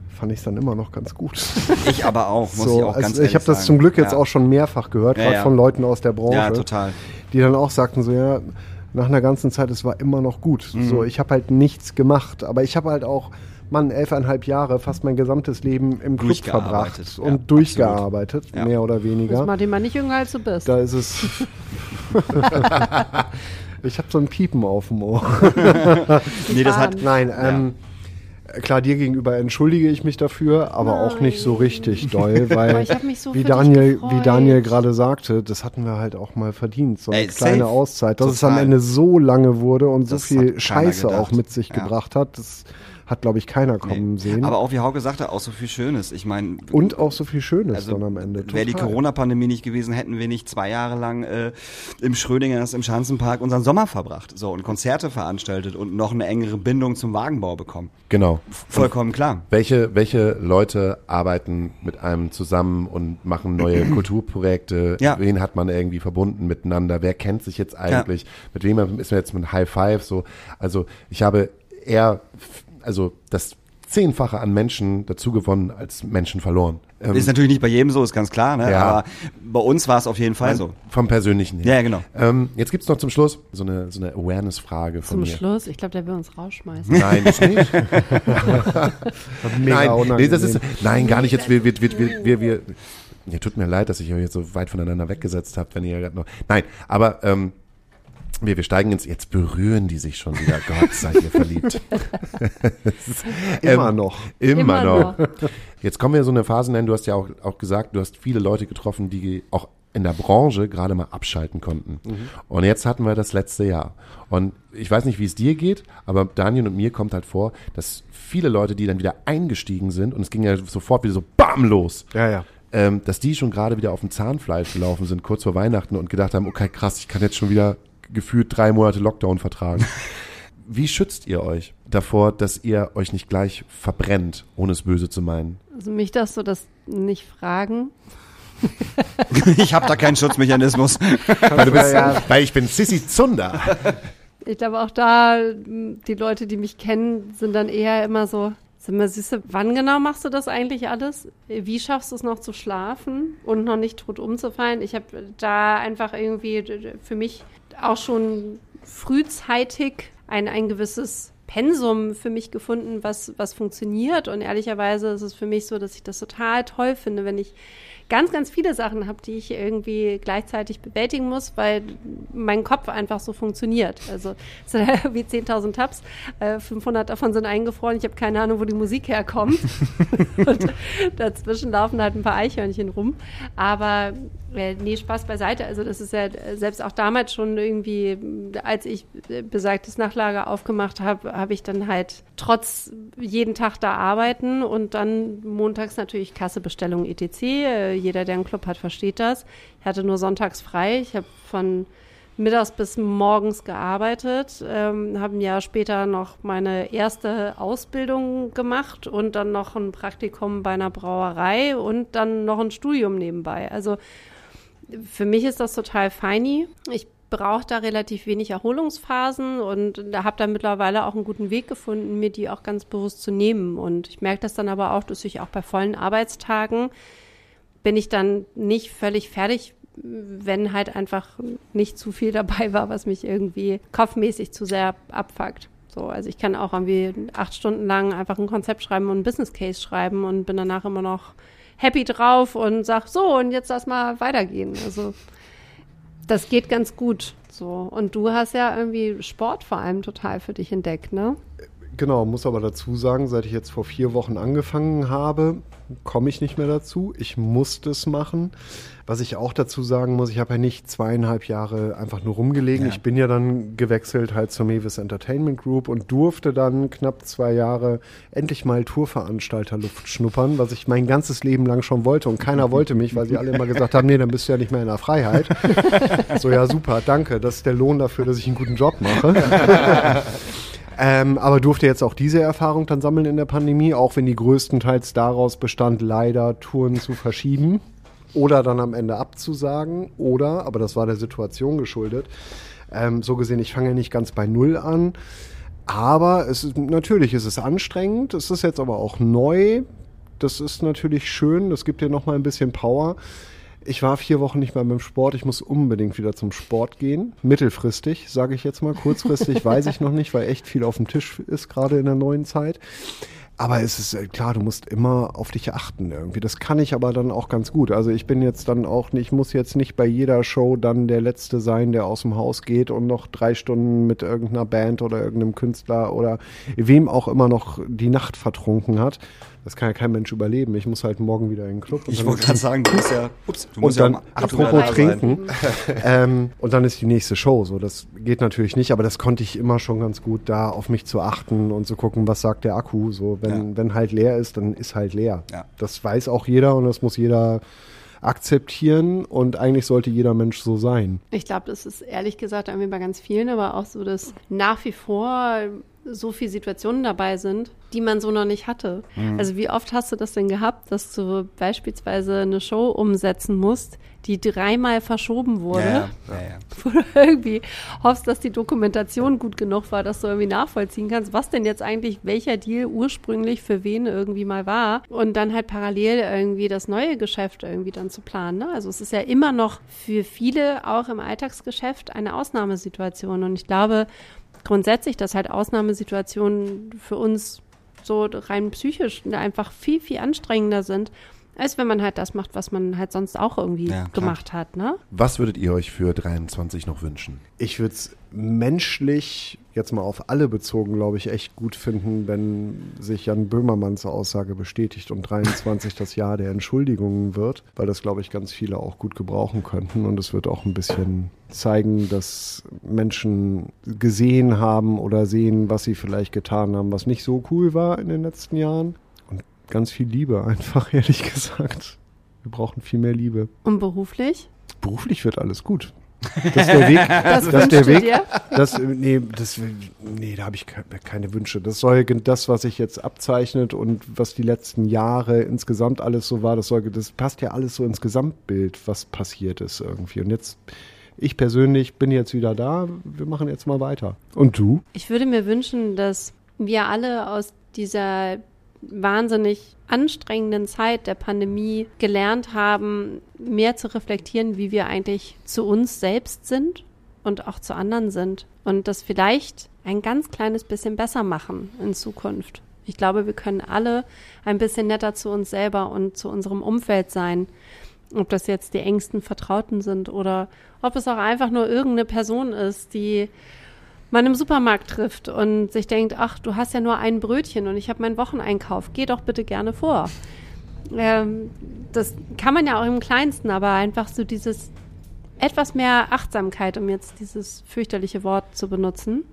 fand ich es dann immer noch ganz gut. Ich aber auch, muss So, ich auch also ganz ich ehrlich habe das zum Glück jetzt ja. auch schon mehrfach gehört, Ja, gerade ja. von Leuten aus der Branche Ja, total. die dann auch sagten so, ja, nach einer ganzen Zeit, es war immer noch gut. Mhm. So, ich habe halt nichts gemacht, aber ich habe halt auch, Mann, elfeinhalb Jahre, fast mein gesamtes Leben im Club verbracht ja, und durchgearbeitet, Ja. mehr oder Das weniger. macht ihn mal nicht jünger, als du bist. Da ist es. ich habe so ein Piepen auf dem Ohr. Nee, das hat, Nein, ähm, klar, dir gegenüber entschuldige ich mich dafür, aber auch nicht so richtig doll, weil so wie Daniel, gefreut. wie Daniel gerade sagte, das hatten wir halt auch mal verdient, so eine Ey, kleine safe. Auszeit, dass es am Total. Ende so lange wurde und so Das hat viel Scheiße gedacht. auch mit sich Ja. gebracht hat, das hat glaube ich keiner kommen nee. sehen. aber auch wie Hauke sagte, auch so viel Schönes. Ich meine, und auch so viel Schönes also dann am Ende. wäre die. Corona-Pandemie nicht gewesen, hätten wir nicht zwei Jahre lang äh, im Schrödingers im Schanzenpark unseren Sommer verbracht, so und Konzerte veranstaltet und noch eine engere Bindung zum Wagenbau bekommen. Genau. Vollkommen klar. Welche, welche Leute arbeiten mit einem zusammen und machen neue Kulturprojekte? Ja. Wen hat man irgendwie verbunden miteinander? Wer kennt sich jetzt eigentlich? Mit wem ist man jetzt mit High Five? So, also ich habe eher, also das Zehnfache an Menschen dazu gewonnen als Menschen verloren. Ähm, Ist natürlich nicht bei jedem so, ist ganz klar, ne? Ja. aber bei uns war es auf jeden Fall so. Vom Persönlichen her. Ja, genau. Ähm, jetzt gibt's noch zum Schluss so eine, so eine Awareness-Frage von Zum mir. Schluss, ich glaube, der will uns rausschmeißen. Nein, das nicht. Mega nein, nee, das ist, nein, gar nicht. Jetzt wir, wir, wir, wir, wir, wir ja, tut mir leid, dass ich euch jetzt so weit voneinander weggesetzt habe, wenn ihr gerade noch. Nein, aber ähm, wir, wir steigen ins. Jetzt berühren die sich schon wieder. Gott, seid ihr verliebt. Immer Ähm, noch. Immer, Immer noch. noch. Jetzt kommen wir so eine Phase nennen. Du hast ja auch, auch gesagt, du hast viele Leute getroffen, die auch in der Branche gerade mal abschalten konnten. Und jetzt hatten wir das letzte Jahr. Und ich weiß nicht, wie es dir geht, aber Daniel und mir kommt halt vor, dass viele Leute, die dann wieder eingestiegen sind, und es ging ja sofort wieder so BAM los, Ja, ja. ähm, dass die schon gerade wieder auf dem Zahnfleisch gelaufen sind, kurz vor Weihnachten und gedacht haben, okay, krass, ich kann jetzt schon wieder gefühlt drei Monate Lockdown vertragen. Wie schützt ihr euch davor, dass ihr euch nicht gleich verbrennt, ohne es böse zu meinen? Also mich darfst du das nicht fragen. Ich habe da keinen Schutzmechanismus. Weil, du bist, Ja, ja. weil ich bin Sissy Zunder. Ich glaube auch da, die Leute, die mich kennen, sind dann eher immer so, sag mal, Süße, wann genau machst du das eigentlich alles? Wie schaffst du es noch zu schlafen und noch nicht tot umzufallen? Ich habe da einfach irgendwie für mich auch schon frühzeitig ein, ein gewisses Pensum für mich gefunden, was, was funktioniert. Und ehrlicherweise ist es für mich so, dass ich das total toll finde, wenn ich ganz, ganz viele Sachen habe, die ich irgendwie gleichzeitig bewältigen muss, weil mein Kopf einfach so funktioniert. Also es sind ja wie 10.000 Tabs, äh, 500 davon sind eingefroren, ich habe keine Ahnung, wo die Musik herkommt. Und dazwischen laufen halt ein paar Eichhörnchen rum. Aber äh, nee, Spaß beiseite. Also das ist ja äh, selbst auch damals schon irgendwie, äh, als ich äh, besagtes Nachlager aufgemacht habe, habe ich dann halt trotz jeden Tag da arbeiten und dann montags natürlich Kassebestellung etc. Äh, Jeder, der einen Club hat, versteht das. Ich hatte nur sonntags frei. Ich habe von mittags bis morgens gearbeitet, ähm, habe ein Jahr später noch meine erste Ausbildung gemacht und dann noch ein Praktikum bei einer Brauerei und dann noch ein Studium nebenbei. Also für mich ist das total feini. Ich brauche da relativ wenig Erholungsphasen und da habe da mittlerweile auch einen guten Weg gefunden, mir die auch ganz bewusst zu nehmen. Und ich merke das dann aber auch, dass ich auch bei vollen Arbeitstagen bin ich dann nicht völlig fertig, wenn halt einfach nicht zu viel dabei war, was mich irgendwie kopfmäßig zu sehr abfuckt. So, also ich kann auch irgendwie acht Stunden lang einfach ein Konzept schreiben und ein Business Case schreiben und bin danach immer noch happy drauf und sag so und jetzt lass mal weitergehen. Also das geht ganz gut. So und du hast ja irgendwie Sport vor allem total für dich entdeckt, ne? Genau, muss aber dazu sagen, seit ich jetzt vor vier Wochen angefangen habe, komme ich nicht mehr dazu. Ich muss das machen. Was ich auch dazu sagen muss, ich habe ja nicht zweieinhalb Jahre einfach nur rumgelegen. Ja. Ich bin ja dann gewechselt halt zur Mavis Entertainment Group und durfte dann knapp zwei Jahre endlich mal Tourveranstalterluft schnuppern, was ich mein ganzes Leben lang schon wollte und keiner wollte mich, weil sie alle immer gesagt haben, nee, dann bist du ja nicht mehr in der Freiheit. so, ja, super, danke. Das ist der Lohn dafür, dass ich einen guten Job mache. Ähm, aber durfte jetzt auch diese Erfahrung dann sammeln in der Pandemie, auch wenn die größtenteils daraus bestand, leider Touren zu verschieben oder dann am Ende abzusagen oder, aber das war der Situation geschuldet, ähm, so gesehen, ich fange ja nicht ganz bei Null an, aber es ist, natürlich ist es anstrengend, es ist jetzt aber auch neu, das ist natürlich schön, das gibt dir nochmal ein bisschen Power. Ich war vier Wochen nicht mehr beim Sport. Ich muss unbedingt wieder zum Sport gehen. Mittelfristig, sage ich jetzt mal. Kurzfristig weiß ich noch nicht, weil echt viel auf dem Tisch ist, gerade in der neuen Zeit. Aber es ist äh, klar, du musst immer auf dich achten irgendwie. Das kann ich aber dann auch ganz gut. Also ich bin jetzt dann auch nicht, ich muss jetzt nicht bei jeder Show dann der Letzte sein, der aus dem Haus geht und noch drei Stunden mit irgendeiner Band oder irgendeinem Künstler oder wem auch immer noch die Nacht vertrunken hat. Das kann ja kein Mensch überleben. Ich muss halt morgen wieder in den Club. Ich wollte gerade sagen, du musst ja, ups, du und musst dann, ja und zu mal apropos trinken, ähm, und dann ist die nächste Show. So, das geht natürlich nicht, aber das konnte ich immer schon ganz gut, da auf mich zu achten und zu gucken, was sagt der Akku. So, wenn, Ja. wenn halt leer ist, dann ist halt leer. Ja. Das weiß auch jeder und das muss jeder akzeptieren und eigentlich sollte jeder Mensch so sein. Ich glaube, das ist ehrlich gesagt irgendwie bei ganz vielen, aber auch so, dass nach wie vor so viele Situationen dabei sind, die man so noch nicht hatte. Mhm. Also wie oft hast du das denn gehabt, dass du beispielsweise eine Show umsetzen musst, die dreimal verschoben wurde? Ja, ja, ja, wo du irgendwie hoffst, dass die Dokumentation gut genug war, dass du irgendwie nachvollziehen kannst, was denn jetzt eigentlich welcher Deal ursprünglich für wen irgendwie mal war und dann halt parallel irgendwie das neue Geschäft irgendwie dann zu planen. Ne? Also es ist ja immer noch für viele auch im Alltagsgeschäft eine Ausnahmesituation und ich glaube grundsätzlich, dass halt Ausnahmesituationen für uns so rein psychisch einfach viel, viel anstrengender sind, als wenn man halt das macht, was man halt sonst auch irgendwie Ja, gemacht hat, ne? Was würdet ihr euch für 23 noch wünschen? Ich würde es menschlich, jetzt mal auf alle bezogen, glaube ich, echt gut finden, wenn sich Jan Böhmermanns Aussage bestätigt und 23 das Jahr der Entschuldigungen wird, weil das, glaube ich, ganz viele auch gut gebrauchen könnten. Und es wird auch ein bisschen zeigen, dass Menschen gesehen haben oder sehen, was sie vielleicht getan haben, was nicht so cool war in den letzten Jahren. Ganz viel Liebe, einfach ehrlich gesagt. Wir brauchen viel mehr Liebe. Und beruflich? Beruflich wird alles gut. Das ist der Weg. Das, Das der Weg. dir? Das, nee, das, nee, da habe ich ke- keine Wünsche. Das soll das, was sich jetzt abzeichnet und was die letzten Jahre insgesamt alles so war, das soll, das passt ja alles so ins Gesamtbild, was passiert ist irgendwie. Und jetzt, ich persönlich bin jetzt wieder da. Wir machen jetzt mal weiter. Und du? Ich würde mir wünschen, dass wir alle aus dieser wahnsinnig anstrengenden Zeit der Pandemie gelernt haben, mehr zu reflektieren, wie wir eigentlich zu uns selbst sind und auch zu anderen sind. Und das vielleicht ein ganz kleines bisschen besser machen in Zukunft. Ich glaube, wir können alle ein bisschen netter zu uns selber und zu unserem Umfeld sein. Ob das jetzt die engsten Vertrauten sind oder ob es auch einfach nur irgendeine Person ist, die man im Supermarkt trifft und sich denkt, ach, du hast ja nur ein Brötchen und ich habe meinen Wocheneinkauf, geh doch bitte gerne vor. Ähm, das kann man ja auch im Kleinsten, aber einfach so dieses etwas mehr Achtsamkeit, um jetzt dieses fürchterliche Wort zu benutzen.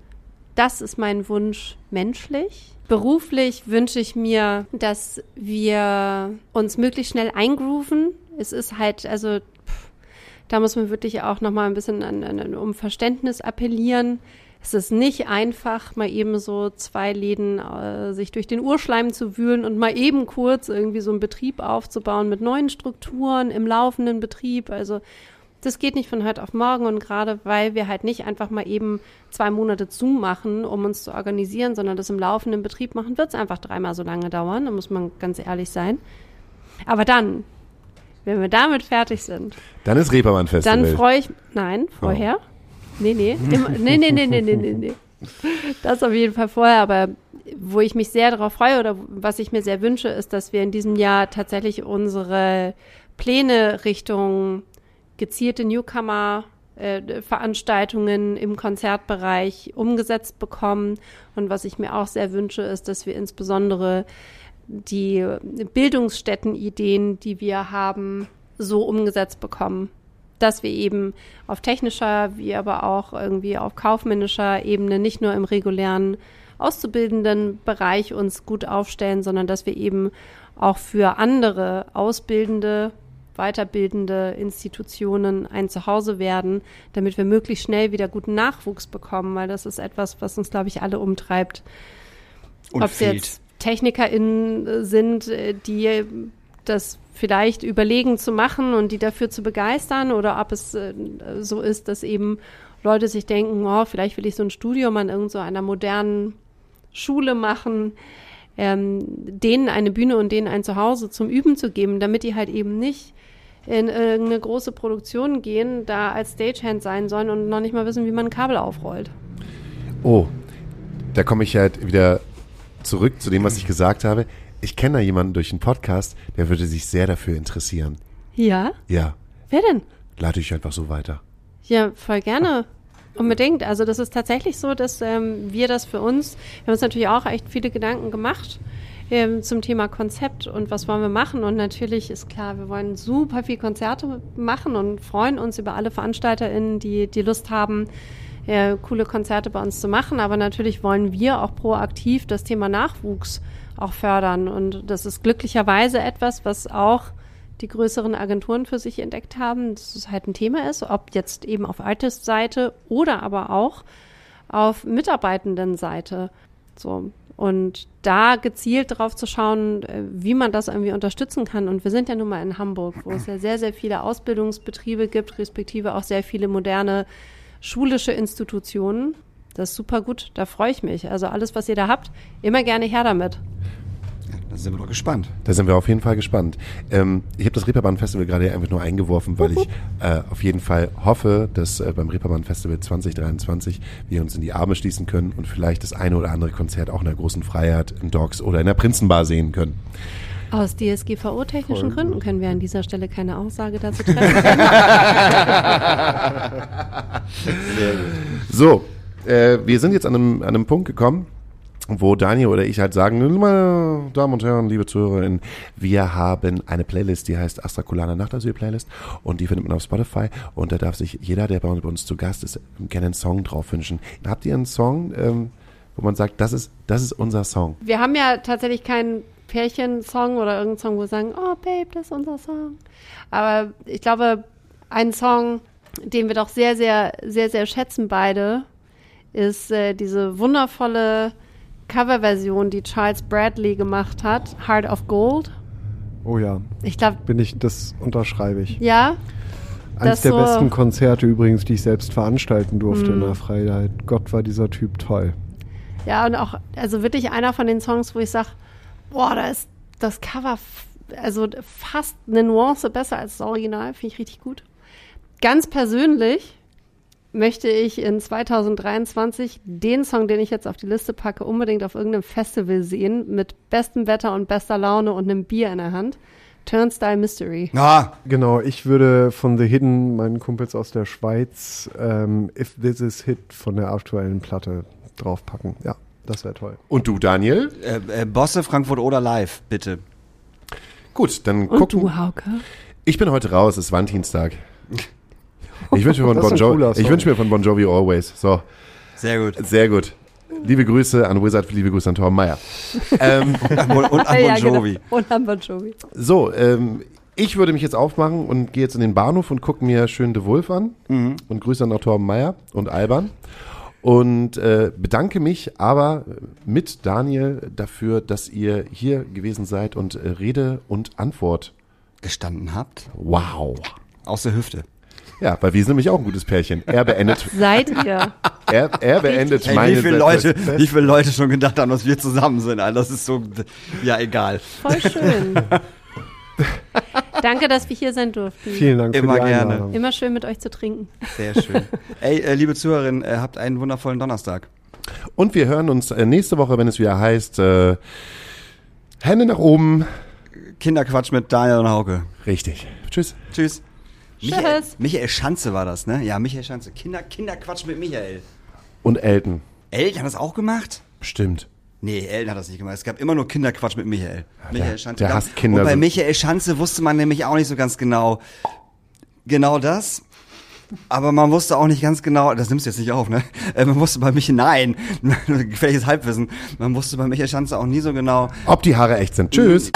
Das ist mein Wunsch menschlich. Beruflich wünsche ich mir, dass wir uns möglichst schnell eingrooven. Es ist halt, also pff, da muss man wirklich auch noch mal ein bisschen an, an, um Verständnis appellieren. Es ist nicht einfach, mal eben so zwei Läden äh, sich durch den Urschleim zu wühlen und mal eben kurz irgendwie so einen Betrieb aufzubauen mit neuen Strukturen im laufenden Betrieb. Also das geht nicht von heute auf morgen und gerade weil wir halt nicht einfach mal eben zwei Monate zumachen, um uns zu organisieren, sondern das im laufenden Betrieb machen, wird es einfach dreimal so lange dauern. Da muss man ganz ehrlich sein. Aber dann, wenn wir damit fertig sind, Dann ist Reeperbahn Festival. dann freue ich. Nein, vorher? Nee, nee. Immer, nee, nee, nee, nee, nee, nee, nee. Das auf jeden Fall vorher, aber wo ich mich sehr darauf freue oder was ich mir sehr wünsche, ist, dass wir in diesem Jahr tatsächlich unsere Pläne Richtung gezielte Newcomer äh, Veranstaltungen im Konzertbereich umgesetzt bekommen. Und was ich mir auch sehr wünsche, ist, dass wir insbesondere die Bildungsstätten-Ideen, die wir haben, so umgesetzt bekommen, dass wir eben auf technischer wie aber auch irgendwie auf kaufmännischer Ebene nicht nur im regulären auszubildenden Bereich uns gut aufstellen, sondern dass wir eben auch für andere ausbildende, weiterbildende Institutionen ein Zuhause werden, damit wir möglichst schnell wieder guten Nachwuchs bekommen, weil das ist etwas, was uns, glaube ich, alle umtreibt. Und Ob es jetzt TechnikerInnen sind, äh, die das vielleicht überlegen zu machen und die dafür zu begeistern oder ob es äh, so ist, dass eben Leute sich denken, oh, vielleicht will ich so ein Studium an irgend so modernen Schule machen, ähm, denen eine Bühne und denen ein Zuhause zum Üben zu geben, damit die halt eben nicht in irgendeine große Produktion gehen, da als Stagehand sein sollen und noch nicht mal wissen, wie man ein Kabel aufrollt. Oh, da komme ich halt wieder zurück zu dem, was ich gesagt habe. Ich kenne da jemanden durch einen Podcast, der würde sich sehr dafür interessieren. Ja? Ja, Wer denn? leite ich einfach so weiter. Ja, voll gerne. Unbedingt. Also das ist tatsächlich so, dass ähm, wir das für uns, wir haben uns natürlich auch echt viele Gedanken gemacht ähm, zum Thema Konzept und was wollen wir machen. Und natürlich ist klar, wir wollen super viel Konzerte machen und freuen uns über alle VeranstalterInnen, die, die Lust haben, äh, coole Konzerte bei uns zu machen. Aber natürlich wollen wir auch proaktiv das Thema Nachwuchs auch fördern. Und das ist glücklicherweise etwas, was auch die größeren Agenturen für sich entdeckt haben, dass es halt ein Thema ist, ob jetzt eben auf Artist-Seite oder aber auch auf Mitarbeitenden-Seite. So. Und da gezielt darauf zu schauen, äh, wie man das irgendwie unterstützen kann. Und wir sind ja nun mal in Hamburg, wo es ja sehr, sehr viele Ausbildungsbetriebe gibt, respektive auch sehr viele moderne schulische Institutionen. Das ist super gut, da freue ich mich. Also alles, was ihr da habt, immer gerne her damit. Da sind wir doch gespannt. Da sind wir auf jeden Fall gespannt. Ähm, ich habe das Reeperbahn Festival gerade einfach nur eingeworfen, weil ich äh, auf jeden Fall hoffe, dass äh, beim Reeperbahn Festival 2023 wir uns in die Arme schließen können und vielleicht das eine oder andere Konzert auch in der großen Freiheit, in Dogs oder in der Prinzenbar sehen können. Aus DSGVO-technischen Gründen können wir an dieser Stelle keine Aussage dazu treffen. So, äh, wir sind jetzt an einem, an einem Punkt gekommen, wo Daniel oder ich halt sagen, meine Damen und Herren, liebe ZuhörerInnen, wir haben eine Playlist, die heißt Astrakulana Nachtasyl Playlist und die findet man auf Spotify und da darf sich jeder, der bei uns zu Gast ist, gerne einen Song drauf wünschen. Habt ihr einen Song, ähm, wo man sagt, das ist, das ist unser Song? Wir haben ja tatsächlich keinen Pärchensong oder irgendeinen Song, wo wir sagen, oh Babe, das ist unser Song. Aber ich glaube, ein Song, den wir doch sehr, sehr, sehr, sehr schätzen beide, ist äh, diese wundervolle Coverversion, die Charles Bradley gemacht hat, Heart of Gold. Oh ja, Ich glaube, bin ich, das unterschreibe ich. ja, Eines der so- besten Konzerte übrigens, die ich selbst veranstalten durfte in Mhm. der Freiheit. Gott war dieser Typ toll. Ja, und auch, also wirklich einer von den Songs, wo ich sage, boah, da ist das Cover, also fast eine Nuance besser als das Original, finde ich richtig gut. Ganz persönlich möchte ich in 2023 den Song, den ich jetzt auf die Liste packe, unbedingt auf irgendeinem Festival sehen, mit bestem Wetter und bester Laune und einem Bier in der Hand. Turnstile Mystery. Ah, Genau, ich würde von The Hidden, meinen Kumpels aus der Schweiz, ähm, If This Is Hit von der aktuellen Platte draufpacken. Ja, das wäre toll. Und du, Daniel? äh, äh, Bosse Frankfurt oder live, bitte. Gut, dann Und gucken. du, Hauke? Ich bin heute raus, es ist Valentinstag. Ich wünsche mir, bon ich wünsche mir von Bon Jovi Always. So, Sehr gut. sehr gut. Liebe Grüße an Wizard, liebe Grüße an Torben Meyer. ähm, Und an Bon Ja, genau. Jovi. Und an Bon Jovi. so, ähm, ich würde mich jetzt aufmachen und gehe jetzt in den Bahnhof und gucke mir schön De Wolf an und grüße dann auch Torben Meyer und Alban und äh, bedanke mich aber mit Daniel dafür, dass ihr hier gewesen seid und äh, Rede und Antwort. Gestanden habt. Wow. Aus der Hüfte. Ja, weil wir sind nämlich auch ein gutes Pärchen. Er beendet, Seid ihr? er, er beendet Ey, meine wie viele. Leute, wie viele Leute schon gedacht haben, dass wir zusammen sind, Alter. Das ist so, ja, egal. Voll schön. Danke, dass wir hier sein durften. Vielen Dank Immer für die gerne. Einladung. Immer schön mit euch zu trinken. Sehr schön. Ey, äh, liebe Zuhörerinnen, äh, habt einen wundervollen Donnerstag. Und wir hören uns äh, nächste Woche, wenn es wieder heißt, äh, Hände nach oben. Kinderquatsch mit Daniel und Hauke. Richtig. Tschüss. Tschüss. Michael. Michael Schanze war das, ne? Ja, Michael Schanze. Kinder, Kinderquatsch mit Michael. Und Elton. Elton hat das auch gemacht? Bestimmt. Nee, Elton hat das nicht gemacht. Es gab immer nur Kinderquatsch mit Michael. Michael Schanze. der Ja, hasst Kinder Und bei so. Michael Schanze wusste man nämlich auch nicht so ganz genau, genau das. Aber man wusste auch nicht ganz genau, das nimmst du jetzt nicht auf, ne? Äh, Man wusste bei Michael, nein, gefährliches Halbwissen. Man wusste bei Michael Schanze auch nie so genau, Ob die Haare echt sind. Tschüss.